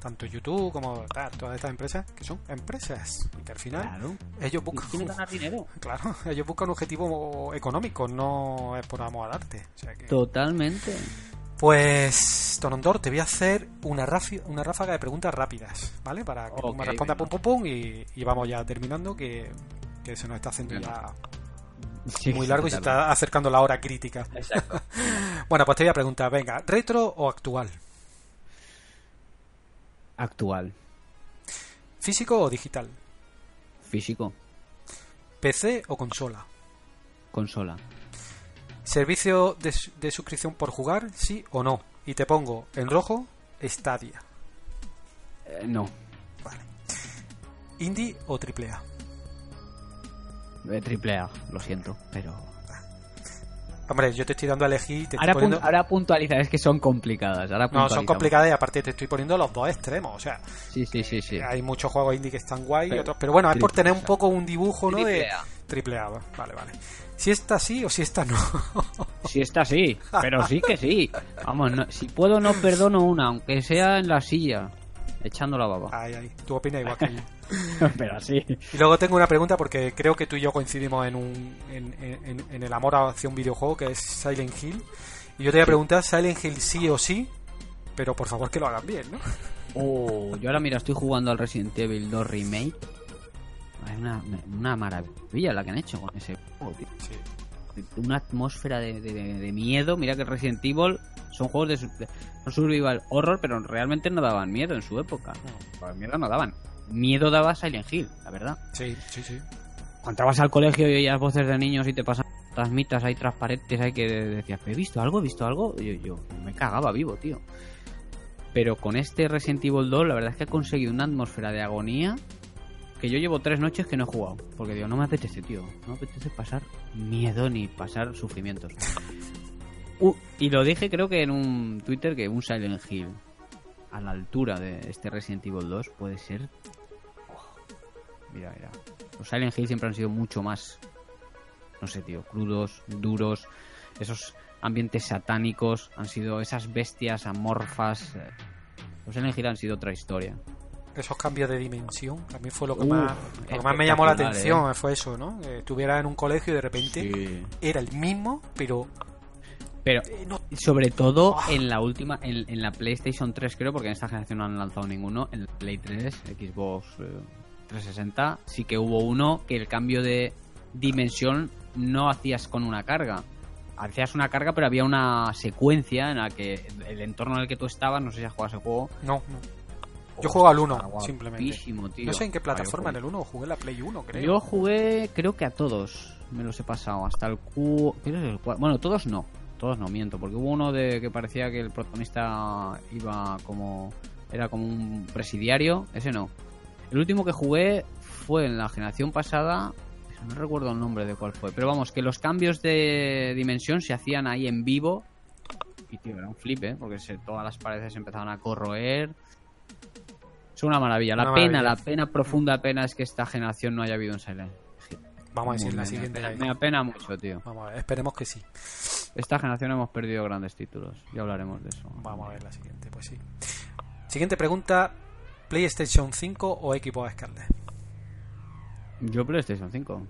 tanto YouTube como tal, todas estas empresas que son empresas y que al final Claro. ellos buscan ganar dinero. *laughs* claro, ellos buscan un objetivo económico, no es por amor al arte. O sea que- Totalmente. Pues, Tonondor, te voy a hacer una, una ráfaga de preguntas rápidas, ¿vale? Para que tú Ok, me respondas venga. pum pum pum y, y vamos ya terminando que, que se nos está haciendo ya Sí, muy sí, largo y se está acercando la hora crítica. Exacto. *laughs* Bueno, pues te voy a preguntar, venga, ¿retro o actual? Actual. ¿Físico o digital? Físico. ¿PC o consola? Consola. ¿Servicio de, su- de suscripción por jugar, sí o no? Y te pongo en rojo, Stadia. Eh, no. Vale. ¿Indie o triple A? Eh, triple A, lo siento, pero... Hombre, yo te estoy dando a elegir y te estoy Ahora, poniendo... pun- ahora puntualizar, es que son complicadas. Ahora No, son complicadas y aparte te estoy poniendo los dos extremos. O sea, Sí, sí, sí, sí. hay muchos juegos indie que están guay y Pero- otros. Pero bueno, es por tener un poco un dibujo, ¿no? De Triple A. Vale, vale. Si esta sí o si esta no. *laughs* Si está sí, pero sí que sí. Vamos, no- si puedo no perdono una, aunque sea en la silla, echando la baba. Ay, ay. Tú opinas igual que yo. *laughs* pero así. Y luego tengo una pregunta porque creo que tú y yo coincidimos en, un, en, en- en el amor hacia un videojuego que es Silent Hill. Y yo te voy a preguntar, Silent Hill sí o sí, pero por favor que lo hagan bien, ¿no? Oh, yo ahora mira, estoy jugando al Resident Evil 2 Remake. Es una, una maravilla la que han hecho con ese juego, tío. Sí. Una atmósfera de, de- de miedo. Mira que Resident Evil son juegos de, son survival horror, pero realmente no daban miedo en su época. Pues miedo no daban. Miedo daba Silent Hill, la verdad. Sí, sí, sí. Cuando entrabas al colegio y oías voces de niños y te pasan las mitas ahí transparentes ahí que decías, ¿he visto algo? ¿He visto algo? Yo, yo me cagaba vivo, tío. Pero con este Resident Evil 2 la verdad es que he conseguido una atmósfera de agonía que yo llevo tres noches que no he jugado. Porque digo, no me apetece, tío. No me apetece pasar miedo ni pasar sufrimientos. *laughs* Uh, y lo dije creo que en un Twitter que un Silent Hill a la altura de este Resident Evil 2 puede ser... Oh, mira, mira. Los Silent Hill siempre han sido mucho más, no sé, tío, crudos, duros. Esos ambientes satánicos han sido esas bestias amorfas. eh, Los Silent Hill han sido otra historia. Esos cambios de dimensión, a mí fue lo que Uf, más, lo que más me llamó la atención, fue eso, ¿no? Que estuviera en un colegio y de repente Sí. era el mismo, pero Pero eh, sobre todo en la última, en, en la PlayStation 3 creo, porque en esta generación no han lanzado ninguno, en el Play 3, Xbox eh, 360, sí que hubo uno que el cambio de dimensión no hacías con una carga. Hacías una carga, pero había una secuencia en la que el entorno en el que tú estabas, no sé si has jugado ese juego. no, no. Yo juego al 1, Está simplemente. tío. No sé en qué Ah, plataforma, en el 1 jugué la Play 1, creo. Yo jugué, creo que a todos me los he pasado, hasta el Q. el Bueno, todos no, todos no miento, porque hubo uno de que parecía que el protagonista iba como. Era como un presidiario, ese no. El último que jugué fue en la generación pasada, no recuerdo el nombre de cuál fue, pero vamos, que los cambios de dimensión se hacían ahí en vivo. Y tío, era un flip, ¿eh? Porque se, todas las paredes empezaban a corroer. Es una maravilla. La Una pena, maravilla. la pena, profunda pena es que esta generación no haya habido un Silent Hill. Vamos a decir Me- la me siguiente. apena- ahí. Me apena mucho, tío. Vamos a ver, esperemos que sí. Esta generación hemos perdido grandes títulos. Ya hablaremos de eso. Vamos a ver la siguiente, pues sí. Siguiente pregunta: ¿PlayStation 5 o Xbox Scarlet? Yo PlayStation 5.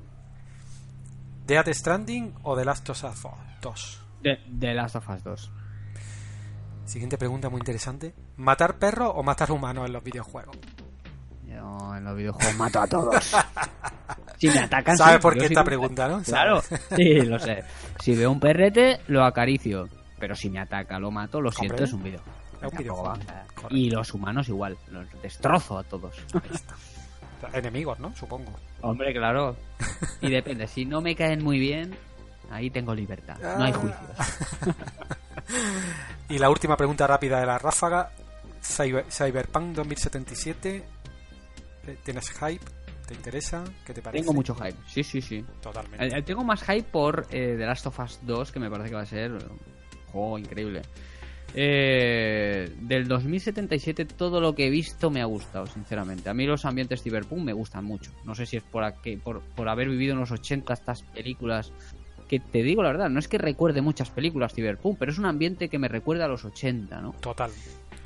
¿Death Stranding o The Last of Us 2? De, de Last of Us 2. Siguiente pregunta muy interesante: ¿matar perros o matar humanos en los videojuegos? Yo en los videojuegos mato a todos. *laughs* si me atacan... ¿Sabes sí, por qué esta que- pregunta, no? Claro, *laughs* sí, lo sé. Si veo un perrete, lo acaricio. Pero si me ataca, lo mato, lo siento, Hombre, es un video. Es un Tampoco videojuego. Y los humanos igual, los destrozo a todos. Enemigos, ¿no? Supongo. Hombre, claro. Y depende, si no me caen muy bien, ahí tengo libertad. No hay Ah. juicios. *laughs* Y la última pregunta rápida de la ráfaga: Cyber- Cyberpunk 2077. eh, ¿Tienes hype? ¿Te interesa? ¿Qué te parece? Tengo mucho hype. Sí, sí, sí. Totalmente. Eh, Tengo más hype por eh, The Last of Us 2, que me parece que va a ser un juego increíble. Eh, del 2077 todo lo que he visto me ha gustado, sinceramente. A mí los ambientes cyberpunk me gustan mucho. No sé si es por, aquí- por, por haber vivido en los 80 estas películas que te digo la verdad, no es que recuerde muchas películas cyberpunk, pero es un ambiente que me recuerda a los 80, ¿no? Total,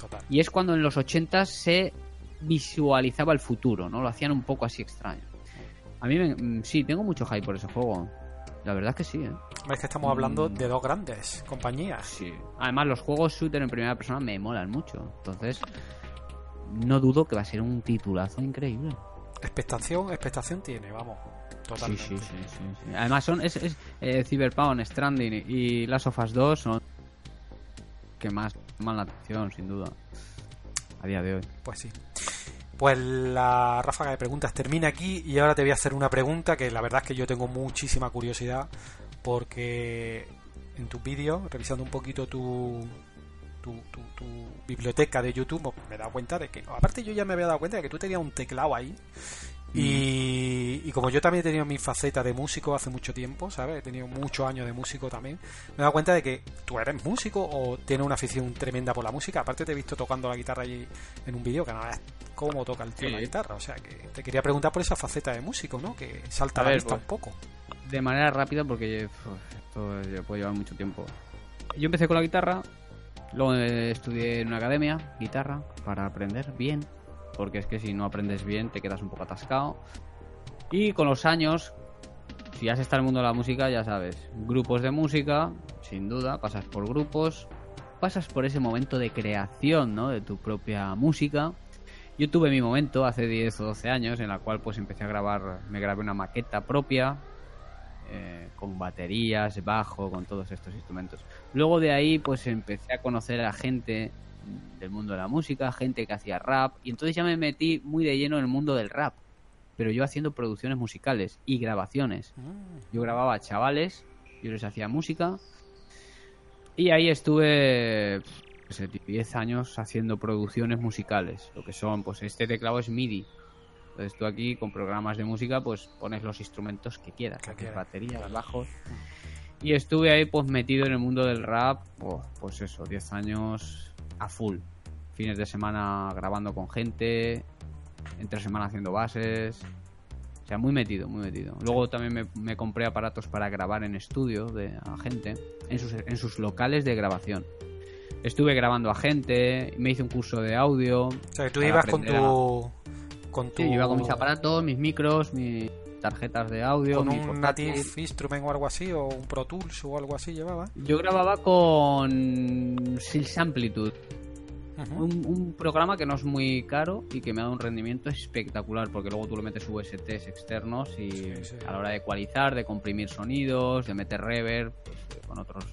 total. Y es cuando en los 80 se visualizaba el futuro, ¿no? Lo hacían un poco así extraño. A mí me- mm, sí, tengo mucho hype por ese juego. La verdad es que sí, ¿eh? Es que estamos hablando Mm. de dos grandes compañías. Sí. Además, los juegos shooter en primera persona me molan mucho. Entonces, no dudo que va a ser un titulazo increíble. Expectación, expectación tiene, vamos. Totalmente. Sí, sí, sí, sí, sí. Además son es, es eh, Cyberpunk, Stranding y Last of Us 2 son que más llaman la atención, sin duda. A día de hoy. Pues sí. Pues la ráfaga de preguntas termina aquí y ahora te voy a hacer una pregunta que la verdad es que yo tengo muchísima curiosidad porque en tus vídeos, revisando un poquito tu, tu, tu, tu biblioteca de YouTube, me he dado cuenta de que, aparte yo ya me había dado cuenta de que tú tenías un teclado ahí y, y, como yo también he tenido mi faceta de músico hace mucho tiempo, ¿sabes? He tenido muchos años de músico también. Me he dado cuenta de que tú eres músico o tienes una afición tremenda por la música. Aparte te he visto tocando la guitarra allí en un vídeo que no es cómo toca el tío Sí. la guitarra. O sea que te quería preguntar por esa faceta de músico, ¿no? Que salta A la ver, vista pues, un poco. De manera rápida porque esto puede llevar mucho tiempo. Yo empecé con la guitarra, luego eh, estudié en una academia guitarra para aprender bien, porque es que si no aprendes bien te quedas un poco atascado. Y con los años, si has estado en el mundo de la música, ya sabes, grupos de música, sin duda, pasas por grupos, pasas por ese momento de creación, ¿no? De tu propia música. Yo tuve mi momento hace 10 o 12 años en la cual pues empecé a grabar, me grabé una maqueta propia eh, con baterías, bajo, con todos estos instrumentos. Luego de ahí pues empecé a conocer a gente del mundo de la música, gente que hacía rap y entonces ya me metí muy de lleno en el mundo del rap, pero yo haciendo producciones musicales y grabaciones. Mm, Yo grababa a chavales, yo les hacía música. Y ahí estuve pues, 10 años haciendo producciones musicales. Lo que son, pues este teclado es MIDI. Entonces tú aquí con programas de música pues pones los instrumentos que quieras. Que quieras. baterías, bajos. Y estuve ahí pues metido en el mundo del rap, oh, pues eso, 10 años a full. Fines de semana grabando con gente, entre semana haciendo bases. O sea, muy metido, muy metido. Luego también me, me compré aparatos para grabar en estudio de a gente, en sus, en sus locales de grabación. Estuve grabando a gente, me hice un curso de audio. O sea que tú ibas con a- tu. Con tu. Sí, yo iba con mis aparatos, mis micros, mis tarjetas de audio. Con un. Native Instrument o algo así, o un Pro Tools o algo así llevaba. Yo grababa con Silk Amplitude, un, un programa que no es muy caro y que me ha dado un rendimiento espectacular porque luego tú le metes VSTs externos y Sí, sí. a la hora de ecualizar, de comprimir sonidos, de meter reverb pues, con otros.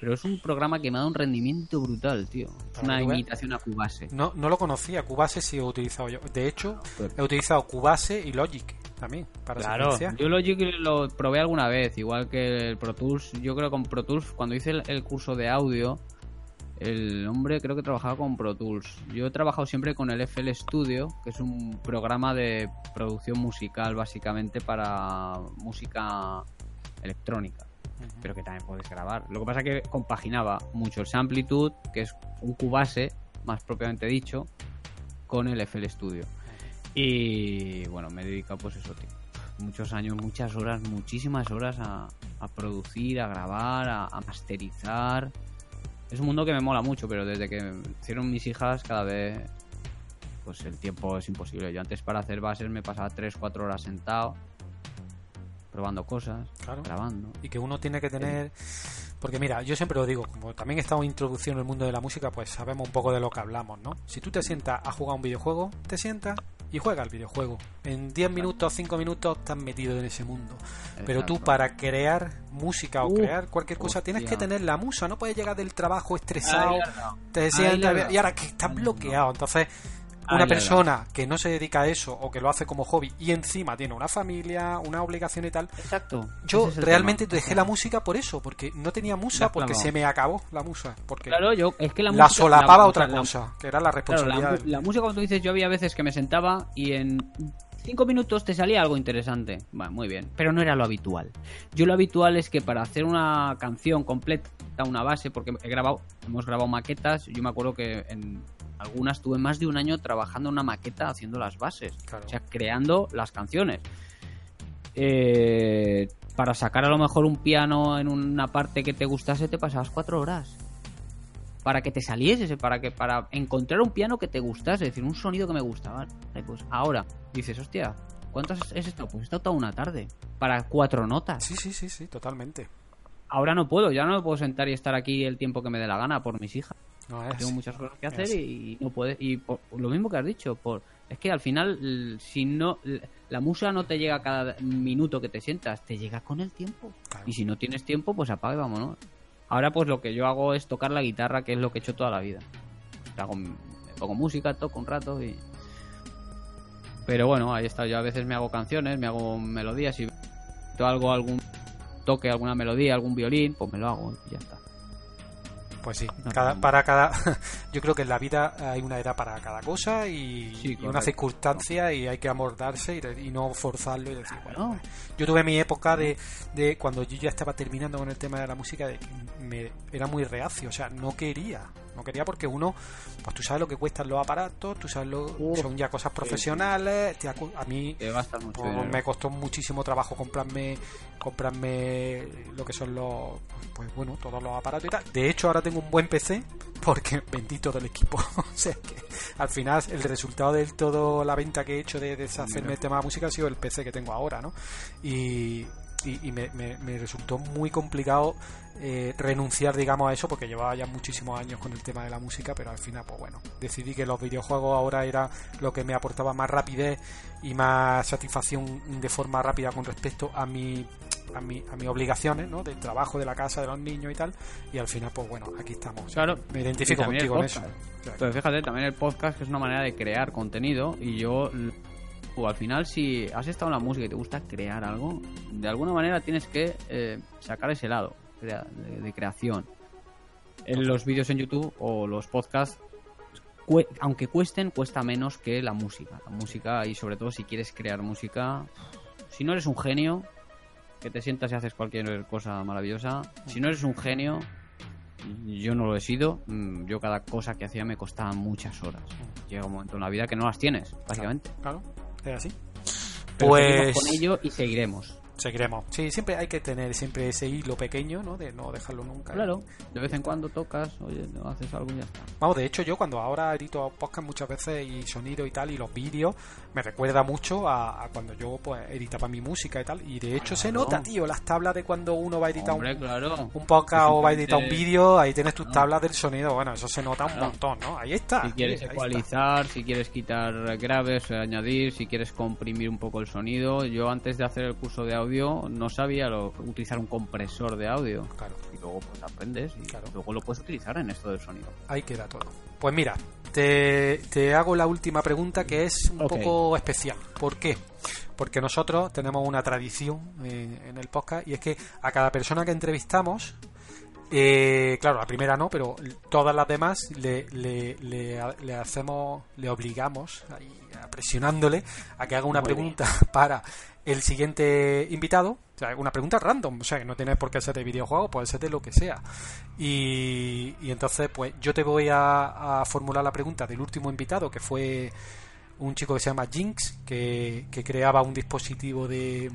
Pero es un programa que me ha dado un rendimiento brutal, tío. Es una imitación a Cubase. No, no lo conocía, Cubase sí he utilizado yo. De hecho, Pues- he utilizado Cubase y Logic también para Claro, yo Logic lo probé alguna vez, igual que el Pro Tools. Yo creo que con Pro Tools, cuando hice el, el curso de audio, el hombre creo que trabajaba con Pro Tools. Yo he trabajado siempre con el FL Studio, que es un programa de producción musical básicamente para música electrónica, pero que también puedes grabar. Lo que pasa es que compaginaba mucho el Samplitude, que es un Cubase, más propiamente dicho, con el FL Studio. Y bueno, me he dedicado pues eso, tío. Muchos años, muchas horas, muchísimas horas a, a producir, a grabar, a, a masterizar. Es un mundo que me mola mucho, pero desde que hicieron mis hijas cada vez pues el tiempo es imposible. Yo antes para hacer bases me pasaba 3-4 horas sentado, probando cosas, Claro. grabando. y que uno tiene que tener porque mira yo siempre lo digo como también he estado introducido en el mundo de la música pues sabemos un poco de lo que hablamos no si tú te sientas a jugar un videojuego te sientas y juega el videojuego. En 10 minutos 5 minutos estás metido en ese mundo. Pero tú para crear música o crear cualquier cosa tienes que tener la musa no puedes llegar del trabajo estresado te la has dado. y ahora que estás bloqueado entonces Una persona que no se dedica a eso o que lo hace como hobby y encima tiene una familia, una obligación y tal, Exacto. yo es realmente tema. dejé la música por eso, porque no tenía musa, porque clavado. se me acabó la musa, porque Claro, yo, es que la, la música- solapaba la- otra cosa, que era la Claro, responsabilidad. la música, como tú dices, yo había veces que me sentaba y en cinco minutos te salía algo interesante. Bueno, muy bien, pero no era lo habitual. Yo lo habitual es que para hacer una canción completa, una base, porque he grabado, hemos grabado maquetas, yo me acuerdo que en algunas tuve más de un año trabajando en una maqueta haciendo las bases, Claro. o sea, creando las canciones. Eh, para sacar a lo mejor un piano en una parte que te gustase te pasabas cuatro horas para que te saliese, para que para encontrar un piano que te gustase, es decir, un sonido que me gustaba. Vale, pues ahora dices, hostia, ¿cuánto has has estado? Pues he estado toda una tarde para cuatro notas. Sí, sí, sí, sí, totalmente. Ahora no puedo, ya no me puedo sentar y estar aquí el tiempo que me dé la gana por mis hijas. No, es Tengo muchas cosas que hacer y, no puede y por, lo mismo que has dicho, por Es que al final, si no, la música no te llega cada minuto que te sientas, te llega con el tiempo. Claro. Y si no tienes tiempo, pues apaga y vámonos. Ahora pues lo que yo hago es tocar la guitarra, que es lo que he hecho toda la vida. Hago, me pongo música, toco un rato y... Pero bueno, ahí está. Yo a veces me hago canciones, me hago melodías y si algo, algún toque, alguna melodía, algún violín, pues me lo hago y ya está. Pues sí, No, cada, para cada. *laughs* Yo creo que en la vida hay una era para cada cosa y, Sí, y una circunstancia y hay que amordarse y, no forzarlo y decir, bueno. Yo tuve mi época de, de cuando yo ya estaba terminando con el tema de la música, de que me, era muy reacio, o sea, no quería. No quería porque uno, pues tú sabes lo que cuestan los aparatos, tú sabes lo Uf, son ya cosas profesionales. te acu- a mí pues, me costó muchísimo trabajo comprarme comprarme lo que son los pues bueno todos los aparatos y tal. De hecho ahora tengo un buen PC porque *laughs* vendí todo el equipo. *laughs* O sea que al final el resultado de todo la venta que he hecho de deshacerme el tema de la música ha sido el PC que tengo ahora no y, y, y me, me- me resultó muy complicado eh, renunciar digamos a eso porque llevaba ya muchísimos años con el tema de la música pero al final pues bueno decidí que los videojuegos ahora era lo que me aportaba más rapidez y más satisfacción de forma rápida con respecto a mi a, mi, a mis obligaciones ¿no? del trabajo de la casa de los niños y tal y al final pues bueno aquí estamos Claro. me identifico contigo en eso. Pero fíjate, también el podcast que es una manera de crear contenido y yo, o al final, si has estado en la música y te gusta crear algo, de alguna manera tienes que eh, sacar ese lado de, de creación. En los vídeos en YouTube o los podcasts, aunque cuesten, cuesta menos que la música. La música y sobre todo si quieres crear música, si no eres un genio, que te sientas y haces cualquier cosa maravillosa, si no eres un genio, yo no lo he sido. mm, Yo cada cosa que hacía me costaba muchas horas. Llega un momento en la vida que no las tienes, básicamente. claro es así Pero seguimos pues con ello y seguiremos. Seguiremos sí siempre hay que tener siempre ese hilo pequeño no de no dejarlo nunca Claro, de vez en cuando tocas, oye, no haces algo y ya está. Vamos, de hecho yo cuando ahora edito podcast muchas veces y sonido y tal y los vídeos me recuerda mucho a, a cuando yo pues editaba mi música y tal y de hecho se nota, tío, las tablas de cuando uno va a editar Hombre, un, claro. un podcast o va a editar un vídeo, ahí tienes tus tablas del sonido, bueno, eso se nota un montón, ¿no? Ahí está. Si quieres ahí está. ecualizar, si quieres quitar graves, añadir, si quieres comprimir un poco el sonido. Yo antes de hacer el curso de audio no sabía lo- utilizar un compresor de audio. Claro, Y luego pues aprendes y Claro. luego lo puedes utilizar en esto del sonido. ahí queda todo. Pues mira, te, te hago la última pregunta que es un poco especial. ¿Por qué? Porque nosotros tenemos una tradición en, en el podcast y es que a cada persona que entrevistamos, eh, claro, la primera no, pero todas las demás le, le, le, le hacemos, le obligamos, ahí, presionándole a que haga una Muy pregunta *laughs* para el siguiente invitado. O sea, una pregunta random, o sea, que no tienes por qué ser de videojuegos, puede ser de lo que sea. Y, y entonces, pues yo te voy a, a formular la pregunta del último invitado, que fue un chico que se llama Jinx, que, que creaba un dispositivo de,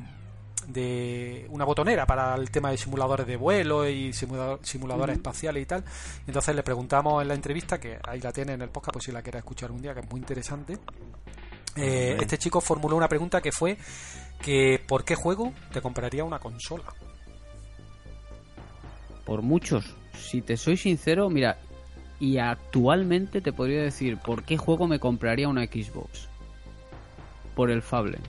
de una botonera para el tema de simuladores de vuelo y simulador- simuladores espaciales y tal. Entonces le preguntamos en la entrevista, que ahí la tiene en el podcast, pues si la quieres escuchar un día, que es muy interesante. Eh, este chico formuló una pregunta que fue que ¿por qué juego te compraría una consola? Por muchos. Si te soy sincero, mira, y actualmente te podría decir por qué juego me compraría una Xbox. Por el Fable.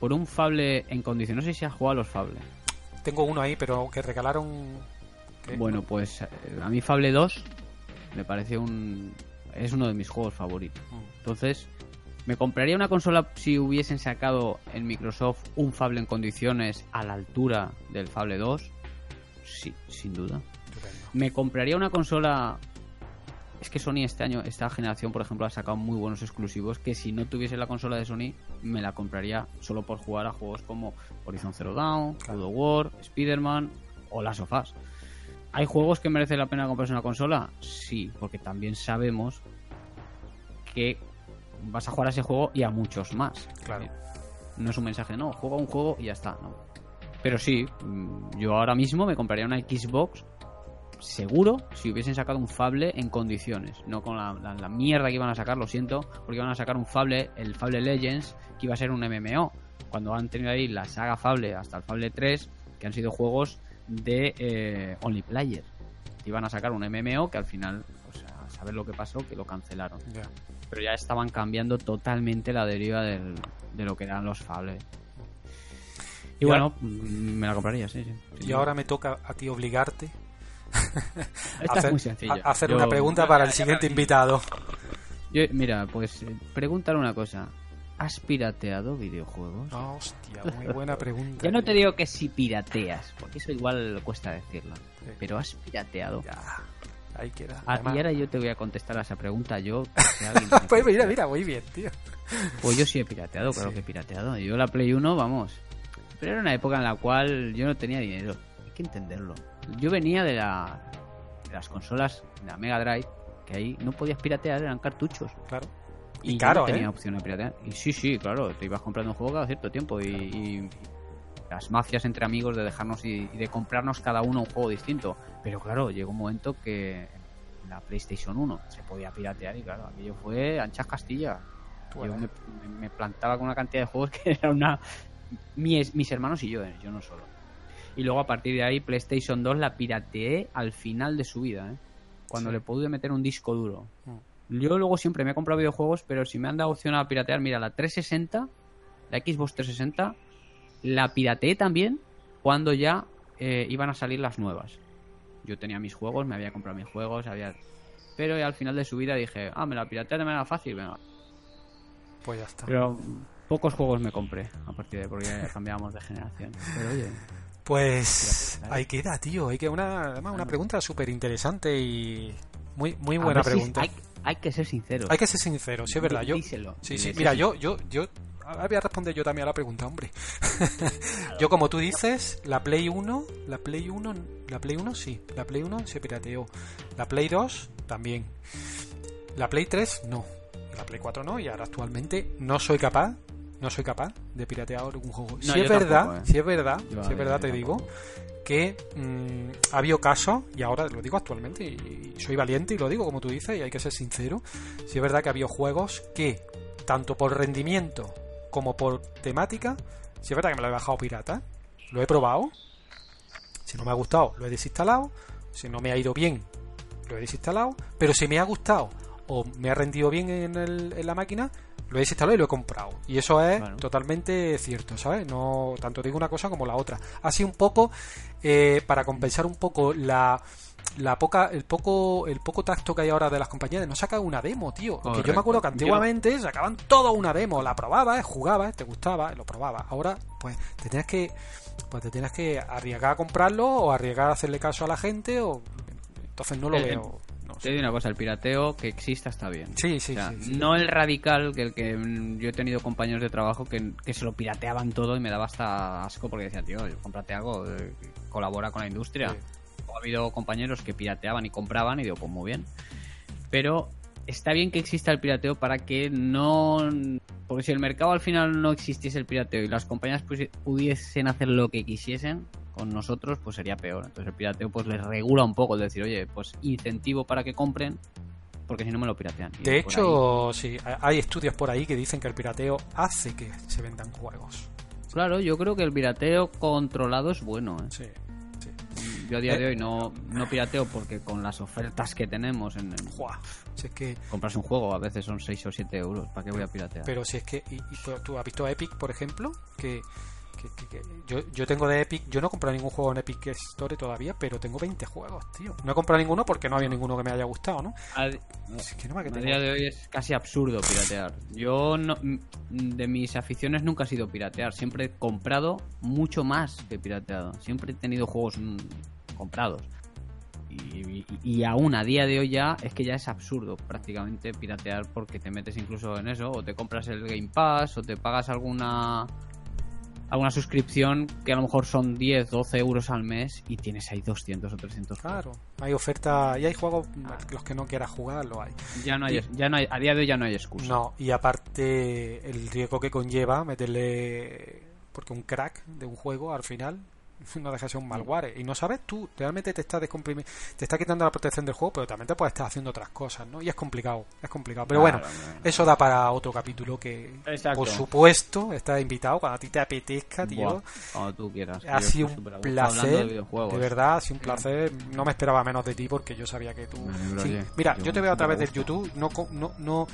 Por un Fable en condiciones. No sé si has jugado a los Fable. Tengo uno ahí, pero que regalaron... Bueno, pues a mí Fable 2 me parece un... Es uno de mis juegos favoritos. Mm. Entonces, ¿me compraría una consola si hubiesen sacado en Microsoft un Fable en condiciones a la altura del Fable 2? Sí, sin duda. Me compraría una consola. Es que Sony este año, esta generación, por ejemplo, ha sacado muy buenos exclusivos que si no tuviese la consola de Sony, me la compraría solo por jugar a juegos como Horizon Zero Dawn, Claro. God of War, Spider-Man o Last of Us. ¿Hay juegos que merece la pena comprarse una consola? Sí, porque también sabemos que vas a jugar a ese juego y a muchos más. Claro. No es un mensaje, no, juega un juego y ya está. No. Pero sí, mm, yo ahora mismo me compraría una Xbox seguro si hubiesen sacado un Fable en condiciones, no con la, la- la mierda que iban a sacar, lo siento, porque iban a sacar un Fable, el Fable Legends, que iba a ser un MMO, cuando han tenido ahí la saga Fable hasta el Fable 3, que han sido juegos de eh, Only Player. Iban a sacar un MMO que al final, pues a saber lo que pasó, que lo cancelaron. Ya. Pero ya estaban cambiando totalmente la deriva del, de lo que eran los fables. Y, Y bueno, mm, me la compraría, sí, sí. Sí, Y ahora me toca a ti obligarte *laughs* Esta a hacer, es muy sencilla. a- a hacer Yo- una pregunta para el *laughs* siguiente invitado. yo- mira, pues eh, pregúntale una cosa. ¿Has pirateado videojuegos? Hostia, muy buena pregunta. *laughs* Ya no te digo que si pirateas, porque eso igual cuesta decirlo. Sí. Pero has pirateado. Ya, ahí queda. Ah, y ahora yo te voy a contestar a esa pregunta. Yo, *laughs* pues mira, mira, muy bien, tío. Pues yo sí he pirateado, claro Sí. que he pirateado. Yo la Play 1, vamos. Pero era una época en la cual yo no tenía dinero. Hay que entenderlo. Yo venía de, la, de las consolas de la Mega Drive, que ahí no podías piratear, eran cartuchos. Claro. Y, Y yo caro, no tenía ¿eh? opción de piratear. Y sí, sí, claro, te ibas comprando un juego cada cierto tiempo. Y, y las mafias entre amigos de dejarnos y, y de comprarnos cada uno un juego distinto. Pero claro, llegó un momento que la PlayStation 1 se podía piratear y claro, aquello fue anchas Castilla. Yo Bueno. me, me- me plantaba con una cantidad de juegos que *laughs* era una. Mis, mis hermanos y yo, eh, yo no solo. Y luego a partir de ahí, PlayStation 2 la pirateé al final de su vida, ¿eh? Cuando Sí. le pude meter un disco duro. Mm. Yo luego siempre me he comprado videojuegos, pero si me han dado opción a piratear, mira, la 360, la Xbox 360, la pirateé también cuando ya eh, iban a salir las nuevas. Yo tenía mis juegos, me había comprado mis juegos, había... Pero al final de su vida dije, ah, me la pirateé de manera fácil, venga. Pues ya está. Pero pocos juegos me compré a partir de porque cambiábamos de generación. Pero oye, Pues ahí queda, tío. Hay que una, además, una pregunta súper interesante y muy, muy buena pregunta. Hay, hay que ser sincero. Hay que ser sincero, sí es verdad. Yo, Díselo. sí, sí. Mira, yo, yo, yo, ahora voy a responder yo también a la pregunta, hombre. yo como tú dices, la Play 1, la Play 1, la Play 1 sí, la Play 1 se pirateó. La Play 2 también. La Play 3 no. La Play 4 no y ahora actualmente no soy capaz, no soy capaz de piratear algún juego. No, si es verdad, tampoco, ¿eh? si es verdad, si es verdad te digo que mm, ha habido casos, y ahora lo digo actualmente, y, y soy valiente y lo digo como tú dices, y hay que ser sincero, si es verdad que ha habido juegos que, tanto por rendimiento como por temática, si es verdad que me lo he bajado pirata, lo he probado, si no me ha gustado, lo he desinstalado, si no me ha ido bien, lo he desinstalado, pero si me ha gustado o me ha rendido bien en, el- en la máquina, lo he desinstalado y lo he comprado. Y eso es totalmente cierto, ¿sabes? No tanto digo una cosa como la otra. Así un poco eh, para compensar un poco la la poca el poco el poco tacto que hay ahora de las compañías de no sacar una demo, tío. Porque yo me acuerdo que Yo- antiguamente sacaban toda una demo, la probabas, jugabas, te gustaba, lo probabas. Ahora pues te tienes que pues te tienes que arriesgar a comprarlo o arriesgar a hacerle caso a la gente o entonces no lo veo. no Te digo una cosa, el pirateo que exista está bien. Sí, sí, O sea, sí, sí. No el radical, que el que mm, yo he tenido compañeros de trabajo que, que se lo pirateaban todo y me daba hasta asco porque decían, tío, cómprate algo, eh, colabora con la industria. Ha habido compañeros que pirateaban y compraban y digo, pues muy bien. Pero está bien que exista el pirateo para que no... Porque si el mercado al final no existiese el pirateo y las compañías pudiesen hacer lo que quisiesen con nosotros, pues sería peor. Entonces el pirateo pues les regula un poco, es decir, oye, pues incentivo para que compren porque si no me lo piratean. De hecho, sí, hay estudios por ahí que dicen que el pirateo hace que se vendan juegos. ahí- claro, yo creo que el pirateo controlado es bueno. ¿eh? Sí. Yo a día Eh. de hoy no, no pirateo porque con las ofertas que tenemos en, en Juá. Si es que, comprarse un juego a veces son 6 o 7 euros. ¿Para qué voy a piratear? pero si es que, y, y tú has visto Epic, por ejemplo, que, que- que- que yo, yo tengo de Epic, yo no he comprado ningún juego en Epic Store todavía, pero tengo 20 juegos, tío. No he comprado ninguno porque no había ninguno que me haya gustado, ¿no? A, Es que no me a día de hoy es casi absurdo piratear. Yo no, de mis aficiones nunca ha sido piratear. Siempre he comprado mucho más que pirateado. Siempre he tenido juegos mm, comprados. Y, y- y aún a día de hoy ya es que ya es absurdo prácticamente piratear porque te metes incluso en eso o te compras el Game Pass o te pagas alguna alguna suscripción que a lo mejor son 10, 12 euros al mes y tienes ahí 200 o 300 juegos. Claro, hay oferta y hay juegos los que no quieras jugar, lo hay. Ya no hay, ya no hay, a día de hoy ya no hay excusa. No, y aparte el riesgo que conlleva meterle porque un crack de un juego al final *laughs* no deja de ser un malware. Y no sabes tú, realmente te está descomprimiendo, te está quitando la protección del juego, pero también te puedes estar haciendo otras cosas, ¿no? Y es complicado, es complicado. Pero Claro, bueno, eso da para otro capítulo que, Exacto. por supuesto, estás invitado cuando a ti te apetezca, tío. Buah, cuando tú quieras. Ha sido un placer, de de verdad, ha sido un placer. No me esperaba menos de ti porque yo sabía que tú. Me alegro, Sí, oye. Mira, Yo yo te veo a través del. YouTube, no, co- no, no,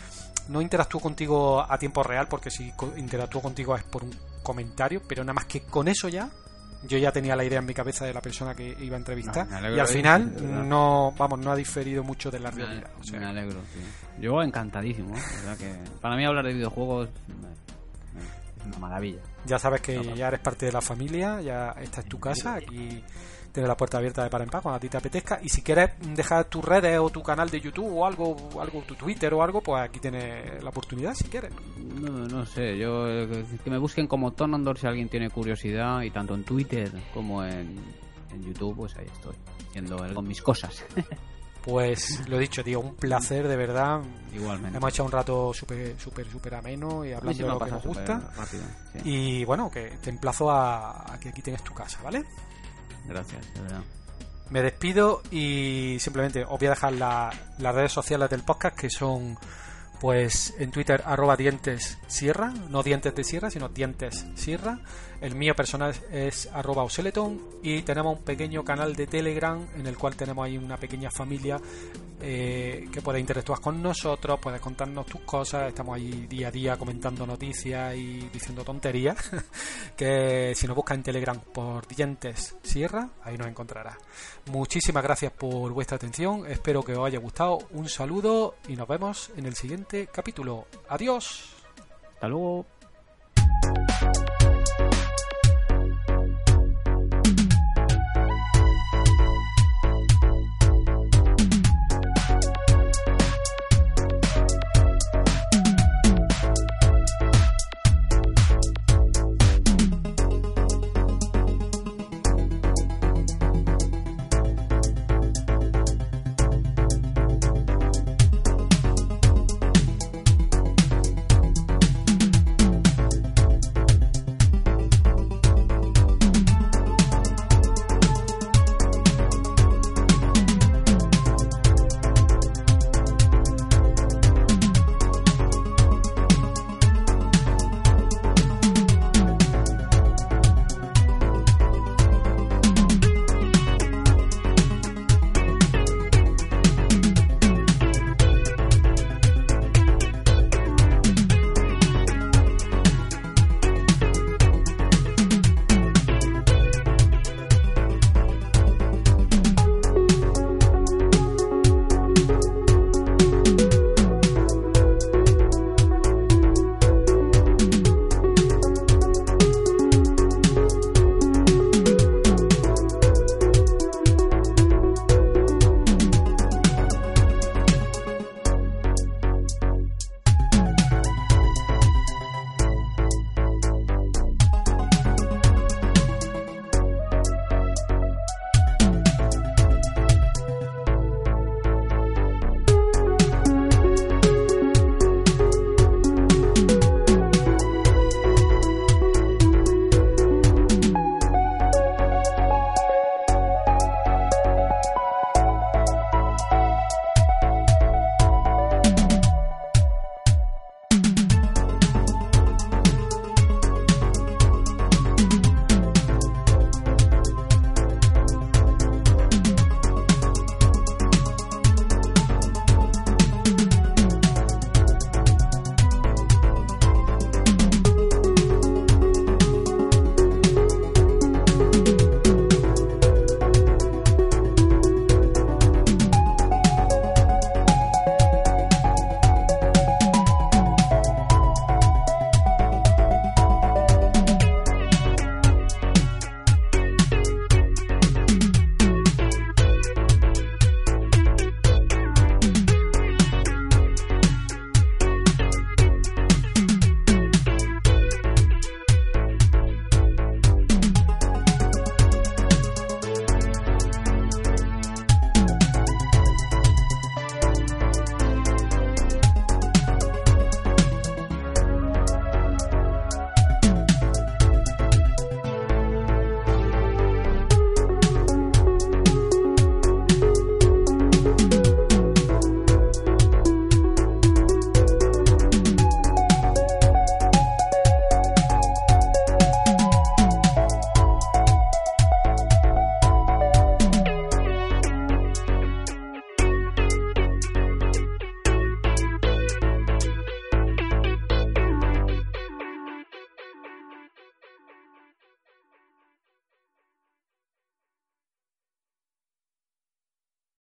no interactúo contigo a tiempo real porque si co- interactúo contigo es por un comentario, pero nada más que con eso ya. Yo ya tenía la idea en mi cabeza de la persona que iba a entrevistar No, y al de- final de no, vamos, no ha diferido mucho de la Me, realidad. o sea, me alegro, tío. Yo encantadísimo, ¿eh? La verdad que para mí hablar de videojuegos eh, es una maravilla. Ya sabes que ya eres parte de la familia, ya esta es tu casa, aquí tienes la puerta abierta de par en par cuando a ti te apetezca. Y si quieres dejar tus redes o tu canal de YouTube o algo, algo tu Twitter o algo, pues aquí tienes la oportunidad si quieres. No, no sé, yo eh, que me busquen como Tonondor si alguien tiene curiosidad y tanto en Twitter como en, en YouTube, pues ahí estoy, haciendo el- con mis cosas. *laughs* Pues lo dicho, tío, un placer de verdad. Igualmente. Hemos echado un rato súper, súper, súper ameno y hablando de lo que nos gusta. súper rápido. sí. Y bueno, que te emplazo a, a que aquí tienes tu casa, ¿vale? Gracias, de verdad. Me despido y simplemente os voy a dejar la- las redes sociales del podcast que son pues en Twitter arroba dientes sierra, no dientes de sierra, sino dientes sierra. El mío personal es arroba oseleton y tenemos un pequeño canal de Telegram en el cual tenemos ahí una pequeña familia eh, que puede interactuar con nosotros, puedes contarnos tus cosas, estamos ahí día a día comentando noticias y diciendo tonterías, *laughs* que si nos buscas en Telegram por dientes sierra, ahí nos encontrarás. Muchísimas gracias por vuestra atención, espero que os haya gustado, un saludo y nos vemos en el siguiente capítulo. Adiós. Hasta luego.